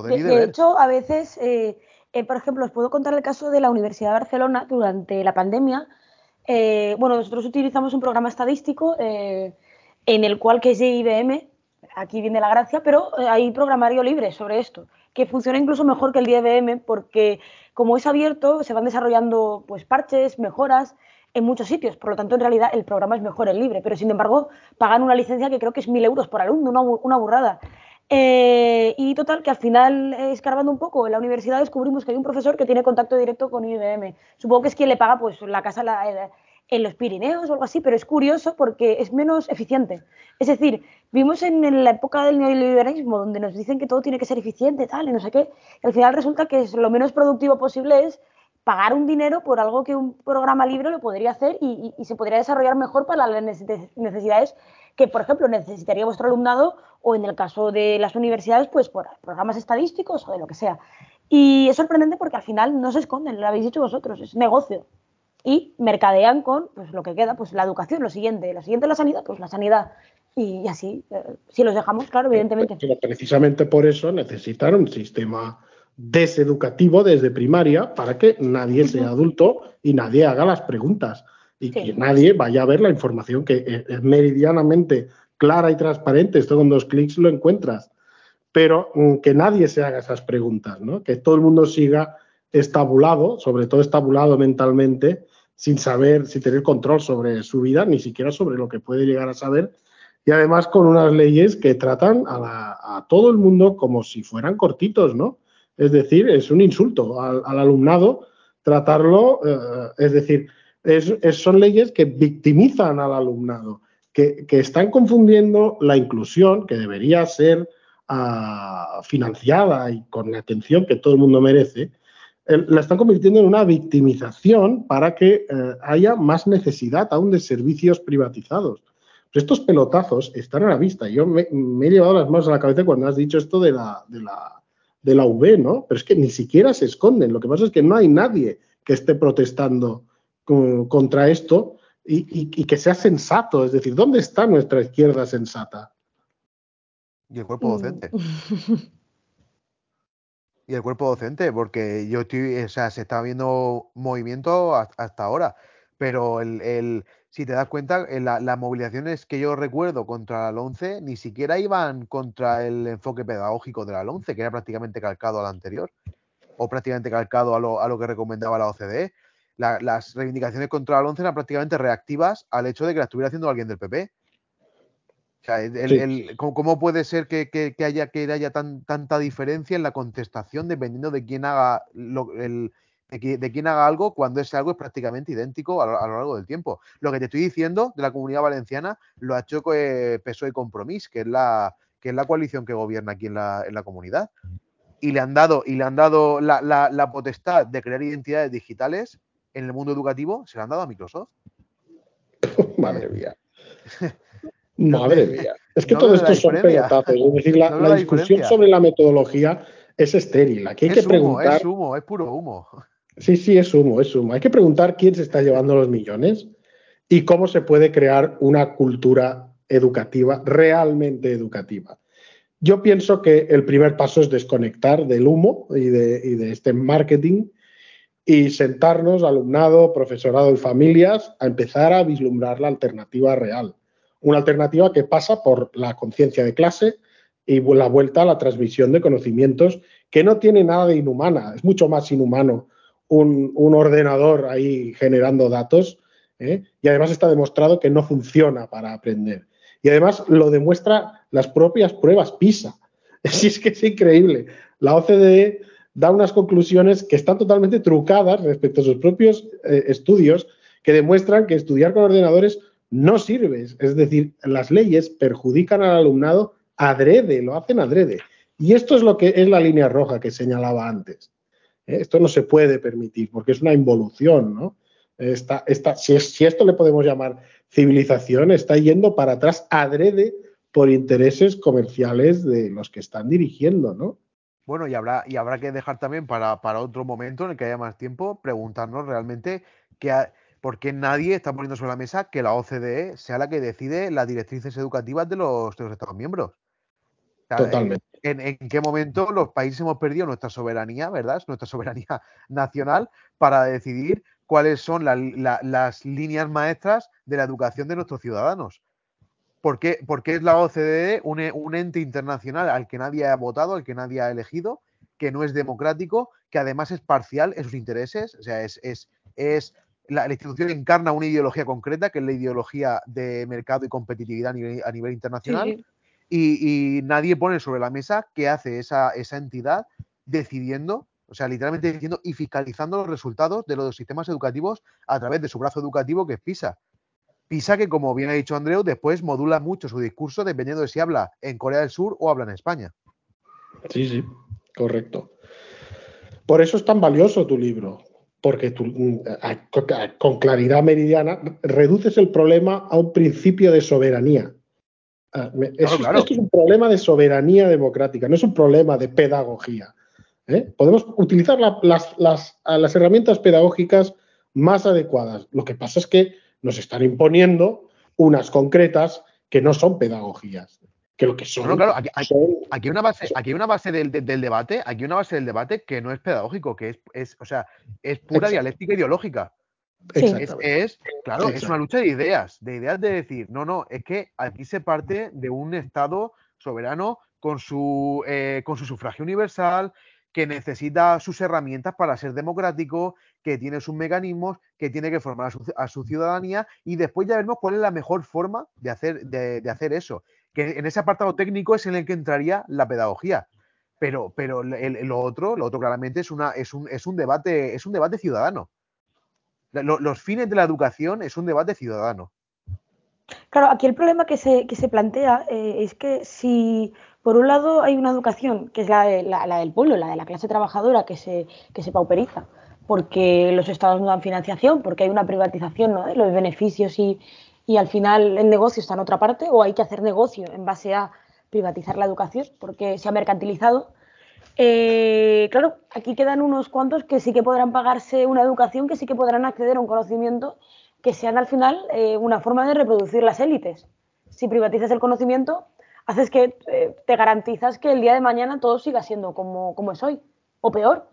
de, hecho, a veces, eh, eh, por ejemplo, os puedo contar el caso de la Universidad de Barcelona durante la pandemia. Eh, bueno, nosotros utilizamos un programa estadístico en el cual que es de IBM, aquí viene la gracia, pero hay programario libre sobre esto, que funciona incluso mejor que el de IBM porque como es abierto, se van desarrollando pues parches, mejoras en muchos sitios. Por lo tanto, en realidad el programa es mejor el libre, pero sin embargo pagan una licencia que creo que es mil euros por alumno, una, una burrada. Eh, y total, que al final, eh, escarbando un poco en la universidad, descubrimos que hay un profesor que tiene contacto directo con IBM. Supongo que es quien le paga pues la casa en los Pirineos o algo así, pero es curioso porque es menos eficiente. Es decir, vimos en, la época del neoliberalismo donde nos dicen que todo tiene que ser eficiente, tal, y no sé qué, y al final resulta que es lo menos productivo posible es pagar un dinero por algo que un programa libre lo podría hacer y, y se podría desarrollar mejor para las necesidades que, por ejemplo, necesitaría vuestro alumnado o en el caso de las universidades, pues por programas estadísticos o de lo que sea. Y es sorprendente porque al final no se esconden, lo habéis dicho vosotros, es negocio. Y mercadean con pues, lo que queda, pues la educación, lo siguiente. Lo siguiente la sanidad, pues la sanidad. Y así, eh, si los dejamos, claro, evidentemente. Pero precisamente por eso necesitan un sistema deseducativo desde primaria para que nadie sea adulto y nadie haga las preguntas. y que nadie vaya a ver la información que es, meridianamente clara y transparente. Esto con dos clics lo encuentras. Pero mm, que nadie se haga esas preguntas, ¿no? Que todo el mundo siga estabulado, sobre todo estabulado mentalmente, sin saber, sin tener control sobre su vida, ni siquiera sobre lo que puede llegar a saber, y además con unas leyes que tratan a, todo el mundo como si fueran cortitos, ¿no? Es decir, es un insulto al, alumnado tratarlo, eh, es decir, son leyes que victimizan al alumnado, que, están confundiendo la inclusión, que debería ser ah, financiada y con la atención que todo el mundo merece, la están convirtiendo en una victimización para que eh, haya más necesidad aún de servicios privatizados. estos pelotazos están a la vista. Yo me, he llevado las manos a la cabeza cuando has dicho esto de la, de la, de la UV, ¿no? Pero es que ni siquiera se esconden. Lo que pasa es que no hay nadie que esté protestando contra esto y, que sea sensato. Es decir, ¿dónde está nuestra izquierda sensata? Y el cuerpo docente. y el cuerpo docente, porque yo estoy, o sea, se está viendo movimiento hasta ahora, pero el, si te das cuenta, las movilizaciones que yo recuerdo contra la 11 ni siquiera iban contra el enfoque pedagógico de la 11, que era prácticamente calcado al anterior, o prácticamente calcado a lo, a lo que recomendaba la OCDE las reivindicaciones contra Alonso eran prácticamente reactivas al hecho de que la estuviera haciendo alguien del PP. O sea, ¿cómo, puede ser que, haya, que haya tanta diferencia en la contestación dependiendo de quién haga de, quién haga algo cuando ese algo es prácticamente idéntico a lo, largo del tiempo? Lo que te estoy diciendo de la comunidad valenciana lo ha hecho eh, PSOE y Compromís, que es la, que es la coalición que gobierna aquí en la, en la comunidad. Y le han dado, y le han dado la, la potestad de crear identidades digitales en el mundo educativo se lo han dado a Microsoft. Madre mía. Madre mía. Es que todo esto son pelotazos. Es decir, la, discusión sobre la metodología es estéril. Aquí hay que preguntar. Es humo, es puro humo. Sí, sí, es humo, es humo. Hay que preguntar quién se está llevando los millones y cómo se puede crear una cultura educativa, realmente educativa. Yo pienso que el primer paso es desconectar del humo y de, este marketing y sentarnos, alumnado, profesorado y familias, a empezar a vislumbrar la alternativa real. Una alternativa que pasa por la conciencia de clase y la vuelta a la transmisión de conocimientos, que no tiene nada de inhumana, es mucho más inhumano un, ordenador ahí generando datos, ¿eh? y además está demostrado que no funciona para aprender. Y además lo demuestra las propias pruebas PISA. Si es que es increíble. La OCDE da unas conclusiones que están totalmente trucadas respecto a sus propios eh, estudios que demuestran que estudiar con ordenadores no sirve. Es decir, las leyes perjudican al alumnado adrede, lo hacen adrede. Y esto es lo que es la línea roja que señalaba antes. ¿Eh? Esto no se puede permitir porque es una involución, ¿no? Esta, si, si esto le podemos llamar civilización, está yendo para atrás adrede por intereses comerciales de los que están dirigiendo, ¿no? Bueno, y habrá, y habrá que dejar también para, otro momento en el que haya más tiempo, preguntarnos realmente por qué nadie está poniendo sobre la mesa que la OCDE sea la que decide las directrices educativas de los, Estados miembros. Totalmente. En, qué momento los países hemos perdido nuestra soberanía, verdad? Nuestra soberanía nacional para decidir cuáles son las líneas maestras de la educación de nuestros ciudadanos. ¿Por qué, es la OCDE un, ente internacional al que nadie ha votado, al que nadie ha elegido, que no es democrático, que además es parcial en sus intereses? O sea, es, es, la, institución encarna una ideología concreta, que es la ideología de mercado y competitividad a nivel, internacional, Y, nadie pone sobre la mesa qué hace esa, esa entidad decidiendo o sea, literalmente diciendo y fiscalizando los resultados de los sistemas educativos a través de su brazo educativo que es PISA. PISA que, como bien ha dicho Andreu, después modula mucho su discurso dependiendo de si habla en Corea del Sur o habla en España. Sí, sí, correcto. Por eso es tan valioso tu libro, porque tú, con claridad meridiana reduces el problema a un principio de soberanía. Ah, esto es un problema de soberanía democrática, no es un problema de pedagogía. ¿eh? Podemos utilizar las, las herramientas pedagógicas más adecuadas. Lo que pasa es que nos están imponiendo unas concretas que no son pedagogías. Que lo que son. claro, aquí, hay una base, aquí una base del, debate, aquí una base del debate que no es pedagógico, que es, o sea, es pura dialéctica ideológica. Es, claro, es una lucha de ideas, de ideas de decir, no, no, es que aquí se parte de un Estado soberano con su, eh, con su sufragio universal, que necesita sus herramientas para ser democrático, que tiene sus mecanismos, que tiene que formar a su, ciudadanía y después ya vemos cuál es la mejor forma de hacer, de, hacer eso. Que en ese apartado técnico es en el que entraría la pedagogía. Pero, pero lo otro, lo otro claramente es, una, es, un, es un debate, es un debate ciudadano. Los fines de la educación es un debate ciudadano. Claro, aquí el problema que se, que se plantea eh, es que si por un lado hay una educación que es la, la, del pueblo, la de la clase trabajadora que se, que se pauperiza, porque los estados no dan financiación, porque hay una privatización de los beneficios y, y al final el negocio está en otra parte, o hay que hacer negocio en base a privatizar la educación porque se ha mercantilizado. Eh, claro, aquí quedan unos cuantos que sí que podrán pagarse una educación, que sí que podrán acceder a un conocimiento que sean al final eh, una forma de reproducir las élites. Si privatizas el conocimiento, haces que eh, te garantizas que el día de mañana todo siga siendo como, como es hoy, o peor,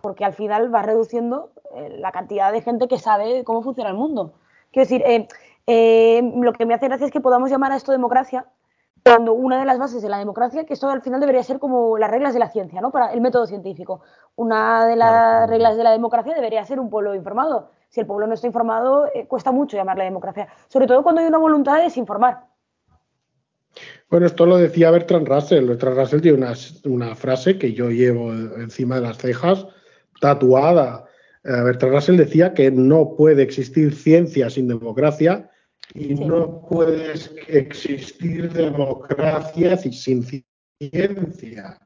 porque al final va reduciendo eh, la cantidad de gente que sabe cómo funciona el mundo. Quiero decir, lo que me hace gracia es que podamos llamar a esto democracia, cuando una de las bases de la democracia, que esto al final debería ser como las reglas de la ciencia, ¿no? Para el método científico. Una de las reglas de la democracia debería ser un pueblo informado si el pueblo no está informado, eh, cuesta mucho llamarle democracia, sobre todo cuando hay una voluntad de desinformar. Bueno, esto lo decía Bertrand Russell. Bertrand Russell tiene una, frase que yo llevo encima de las cejas, tatuada. Eh, Bertrand Russell decía que no puede existir ciencia sin democracia y no puede existir democracia sin ciencia.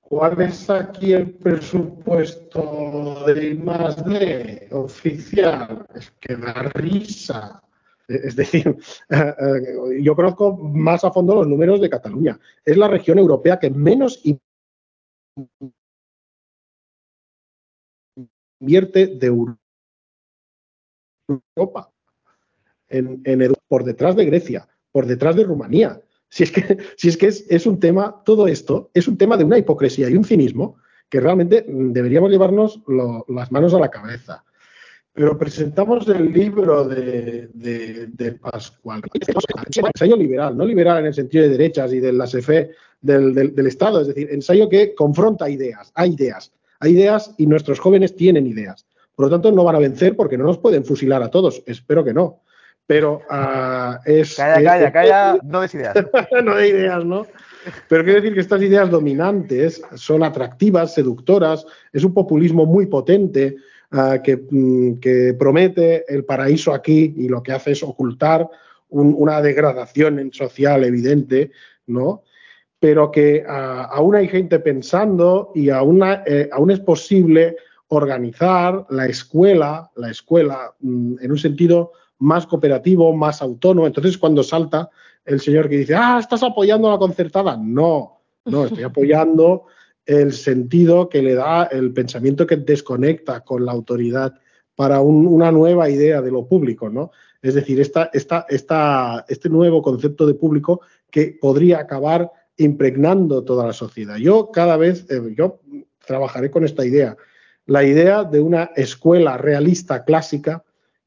¿Cuál es aquí el presupuesto de más de oficial? Es que da risa. Es decir, eh, eh, yo conozco más a fondo los números de Cataluña. Es la región europea que menos invierte de Europa en, por detrás de Grecia, por detrás de Rumanía. Si es que, si es, que es, un tema, todo esto es un tema de una hipocresía y un cinismo que realmente deberíamos llevarnos las manos a la cabeza. Pero presentamos el libro de, de, Pascual. Ensayo liberal, no liberal en el sentido de derechas y de la SFE del, del, Estado, es decir, ensayo que confronta ideas, hay ideas, hay ideas y nuestros jóvenes tienen ideas. Por lo tanto, no van a vencer porque no nos pueden fusilar a todos, espero que no pero uh, es... Calla, calla, calla, no des ideas. no de ideas, ¿no? Pero quiero decir que estas ideas dominantes son atractivas, seductoras, es un populismo muy potente uh, que, mm, que, promete el paraíso aquí y lo que hace es ocultar un, una degradación social evidente, ¿no? Pero que uh, aún hay gente pensando y aún, eh, aún es posible organizar la escuela, la escuela mm, en un sentido más cooperativo, más autónomo. Entonces, cuando salta el señor que dice, ah, estás apoyando a la concertada, no, no, estoy apoyando el sentido que le da el pensamiento que desconecta con la autoridad para una nueva idea de lo público, ¿no? Es decir, esta, esta, esta, este nuevo concepto de público que podría acabar impregnando toda la sociedad. Yo cada vez, eh, yo trabajaré con esta idea, la idea de una escuela realista clásica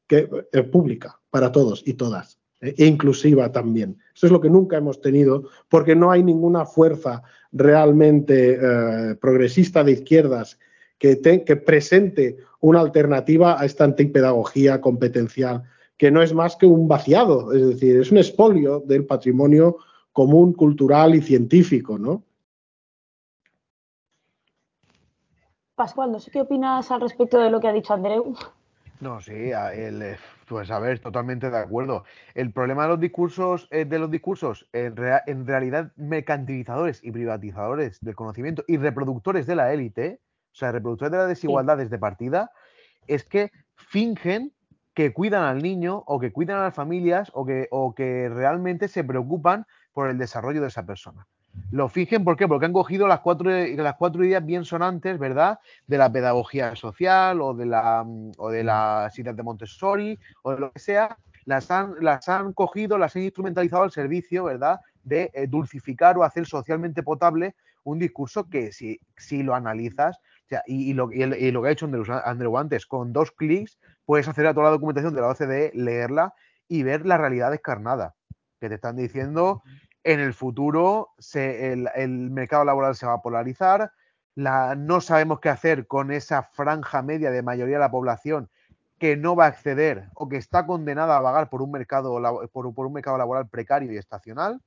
que, eh, pública para todos y todas, eh, e inclusiva también. Eso es lo que nunca hemos tenido, porque no hay ninguna fuerza realmente eh, progresista de izquierdas que, que, presente una alternativa a esta antipedagogía competencial, que no es más que un vaciado, es decir, es un expolio del patrimonio común, cultural y científico, ¿no? Pascual, no sé qué opinas al respecto de lo que ha dicho Andreu. No, sí, el, eh, pues a ver, totalmente de acuerdo. El problema de los discursos, eh, de los discursos en, en, realidad mercantilizadores y privatizadores del conocimiento y reproductores de la élite, o sea, reproductores de las desigualdades de partida, es que fingen que cuidan al niño o que cuidan a las familias o que, o que realmente se preocupan por el desarrollo de esa persona. Lo fingen, ¿por qué? Porque han cogido las cuatro, las cuatro ideas bien sonantes, ¿verdad? De la pedagogía social o de la, o de la ciudad de Montessori o de lo que sea, las han, las han cogido, las han instrumentalizado al servicio, ¿verdad? De eh, dulcificar o hacer socialmente potable un discurso que si, si lo analizas y, lo, que ha hecho Andrew, antes, con dos clics puedes acceder a toda la documentación de la OCDE, leerla y ver la realidad descarnada. Que te están diciendo, en el futuro el, mercado laboral se va a polarizar, no sabemos qué hacer con esa franja media de mayoría de la población que no va a acceder o que está condenada a vagar por un mercado, laboral precario y estacional.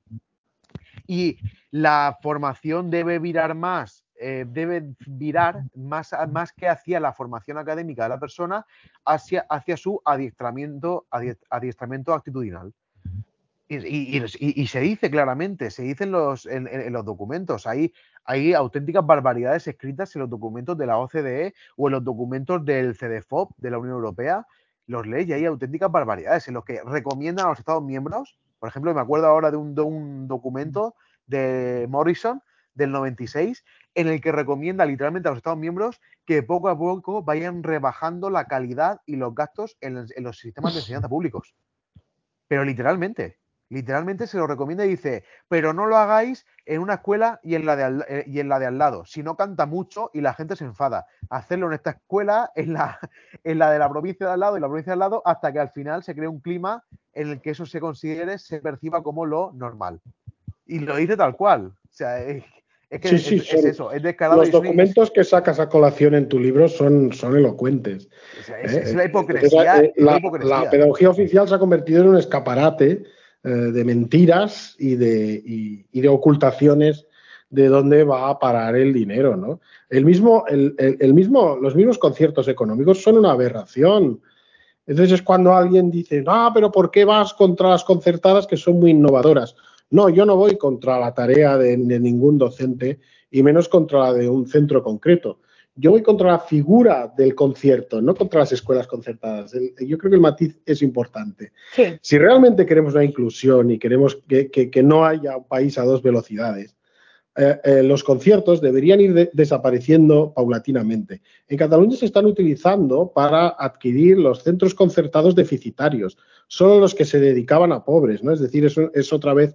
Y la formación debe virar más, eh, debe virar más, que hacia la formación académica de la persona, hacia, hacia su adiestramiento, adiestramiento actitudinal. Y, se dice claramente, se dice en los, en, los documentos, hay, hay auténticas barbaridades escritas en los documentos de la OCDE o en los documentos del CDFOP de la Unión Europea, los lees y hay auténticas barbaridades en los que recomiendan a los Estados miembros, por ejemplo, me acuerdo ahora de un, de un documento de Morrison del 96, en el que recomienda literalmente a los Estados miembros que poco a poco vayan rebajando la calidad y los gastos en los sistemas de enseñanza públicos. Pero literalmente, Literalmente se lo recomienda y dice, pero no lo hagáis en una escuela y en la de al, eh, y en la de al lado. Si no canta mucho y la gente se enfada. Hacerlo en esta escuela, en la, en la de la provincia de al lado y la provincia de al lado, hasta que al final se cree un clima en el que eso se considere, se perciba como lo normal. Y lo dice tal cual. O sea, es, que es, eso, es descarado. Los documentos que sacas a colación en tu libro son, son elocuentes. Es, la, hipocresía, eh, la, la pedagogía oficial se ha convertido en un escaparate eh, de mentiras y de, de, ocultaciones de dónde va a parar el dinero, ¿no? El mismo, el, mismo, los mismos conciertos económicos son una aberración. Entonces es cuando alguien dice, ah, pero ¿por qué vas contra las concertadas que son muy innovadoras? No, yo no voy contra la tarea de ningún docente y menos contra la de un centro concreto yo voy contra la figura del concierto, no contra las escuelas concertadas. yo creo que el matiz es importante. Si realmente queremos la inclusión y queremos que, no haya un país a dos velocidades, eh, eh, los conciertos deberían ir desapareciendo paulatinamente. En Cataluña se están utilizando para adquirir los centros concertados deficitarios, solo los que se dedicaban a pobres, ¿no? Es decir, eso es otra vez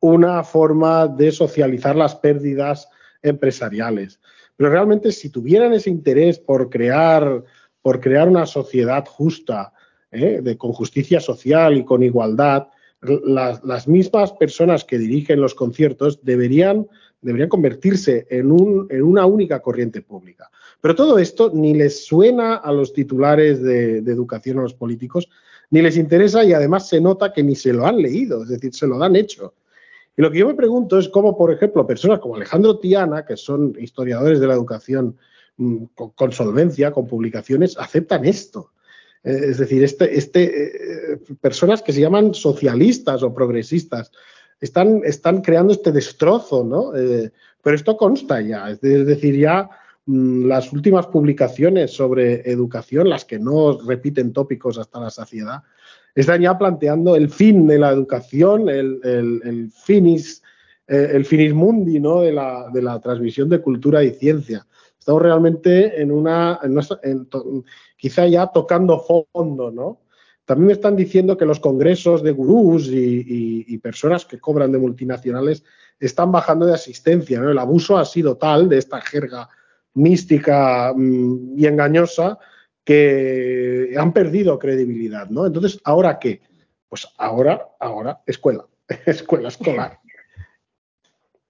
una forma de socializar las pérdidas empresariales. Pero realmente si tuvieran ese interés por crear, por crear una sociedad justa, ¿eh? de, con justicia social y con igualdad, las, mismas personas que dirigen los conciertos deberían, deberían convertirse en, un, en, una única corriente pública. Pero todo esto ni les suena a los titulares de, de educación a los políticos, ni les interesa y además se nota que ni se lo han leído, es decir, se lo dan hecho. Y lo que yo me pregunto es cómo, por ejemplo, personas como Alejandro Tiana, que son historiadores de la educación mm, con, solvencia, con publicaciones, aceptan esto. Eh, es decir, este, este, eh, personas que se llaman socialistas o progresistas están, están creando este destrozo, ¿no? Eh, pero esto consta ya, es decir, ya mm, las últimas publicaciones sobre educación, las que no repiten tópicos hasta la saciedad, están ya planteando el fin de la educación, el, eh, finis mundi ¿no? de, la, transmisión de cultura y ciencia. Estamos realmente en una, en quizá ya tocando fondo, ¿no? También me están diciendo que los congresos de gurús y, personas que cobran de multinacionales están bajando de asistencia. El abuso ha sido tal de esta jerga mística mm, y engañosa que han perdido credibilidad, ¿no? Entonces, ¿ahora qué? Pues ahora, ahora, escuela, escuela escolar.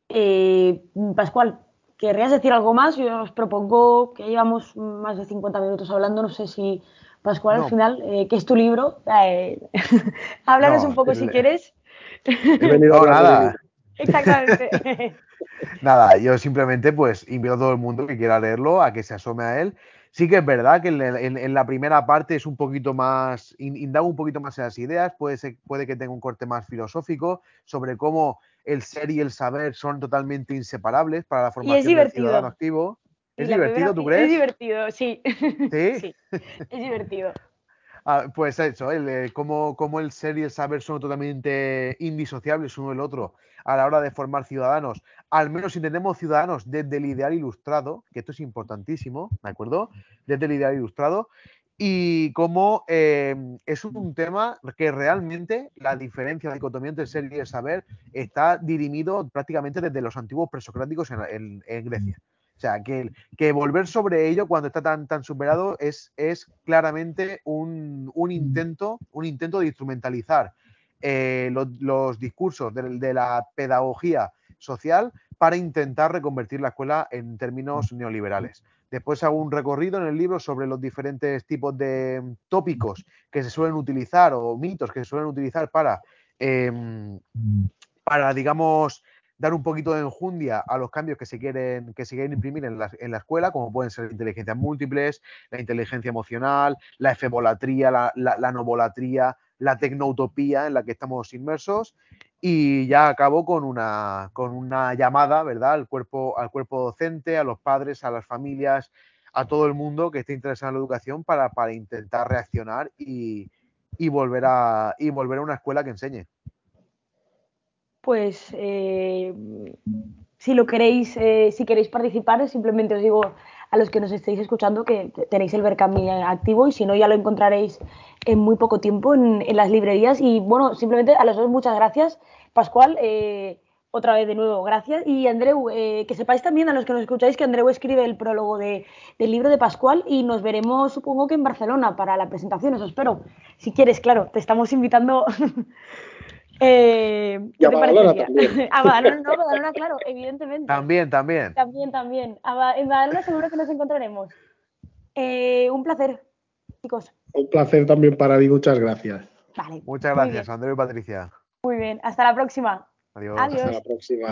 Eh, Pascual, ¿querrías decir algo más? Yo os propongo que llevamos más de 50 minutos hablando, no sé si Pascual, al final, eh, ¿qué es tu libro? Eh, háblanos un poco si quieres. He venido a nada. Exactamente. nada, yo simplemente pues invito a todo el mundo que quiera leerlo a que se asome a él Sí que es verdad que en, la primera parte es un poquito más, indaga un poquito más en las ideas, puede, puede que tenga un corte más filosófico sobre cómo el ser y el saber son totalmente inseparables para la formación del ciudadano activo. ¿Es divertido, tú crees? Es divertido, sí. ¿Sí? es divertido. Ah, pues eso, el, cómo, cómo, el ser y el saber son totalmente indisociables uno del otro a la hora de formar ciudadanos, al menos si entendemos ciudadanos desde el ideal ilustrado, que esto es importantísimo, ¿de acuerdo? Desde el ideal ilustrado, y cómo em, es un tema que realmente la diferencia, la dicotomía entre el ser y el saber está dirimido prácticamente desde los antiguos presocráticos en, en, Grecia. O sea, que, que volver sobre ello cuando está tan, tan superado es, es claramente un, intento, un intento de instrumentalizar eh, los, discursos de, la pedagogía social para intentar reconvertir la escuela en términos neoliberales. Después hago un recorrido en el libro sobre los diferentes tipos de tópicos que se suelen utilizar o mitos que se suelen utilizar para, em, para digamos, dar un poquito de enjundia a los cambios que se quieren, que se quieren imprimir en la, en la escuela, como pueden ser inteligencias múltiples, la inteligencia emocional, la efebolatría, la, la, la novolatría, la tecnoutopía en la que estamos inmersos y ya acabo con una, con una llamada, ¿verdad?, al cuerpo, al cuerpo docente, a los padres, a las familias, a todo el mundo que esté interesado en la educación para, para intentar reaccionar y, y, volver a, y volver a una escuela que enseñe. Pues eh, si lo queréis, eh, si queréis participar, simplemente os digo a los que nos estéis escuchando que tenéis el Berkami activo y si no ya lo encontraréis en muy poco tiempo en, las librerías. Y bueno, simplemente a los dos muchas gracias. Pascual, eh, otra vez de nuevo, gracias. Y Andreu, eh, que sepáis también a los que nos escucháis que Andreu escribe el prólogo del libro de Pascual y nos veremos supongo que en Barcelona para la presentación, eso espero. Si quieres, claro, te estamos invitando. Eh, y a Badalona también. A Badalona, no, Badalona, claro, evidentemente. También, también. También, también. en Badalona seguro que nos encontraremos. Eh, un placer, chicos. Un placer también para mí, muchas gracias. Muchas gracias, Andrés y Patricia. Muy bien, hasta la próxima. Adiós. Hasta la próxima.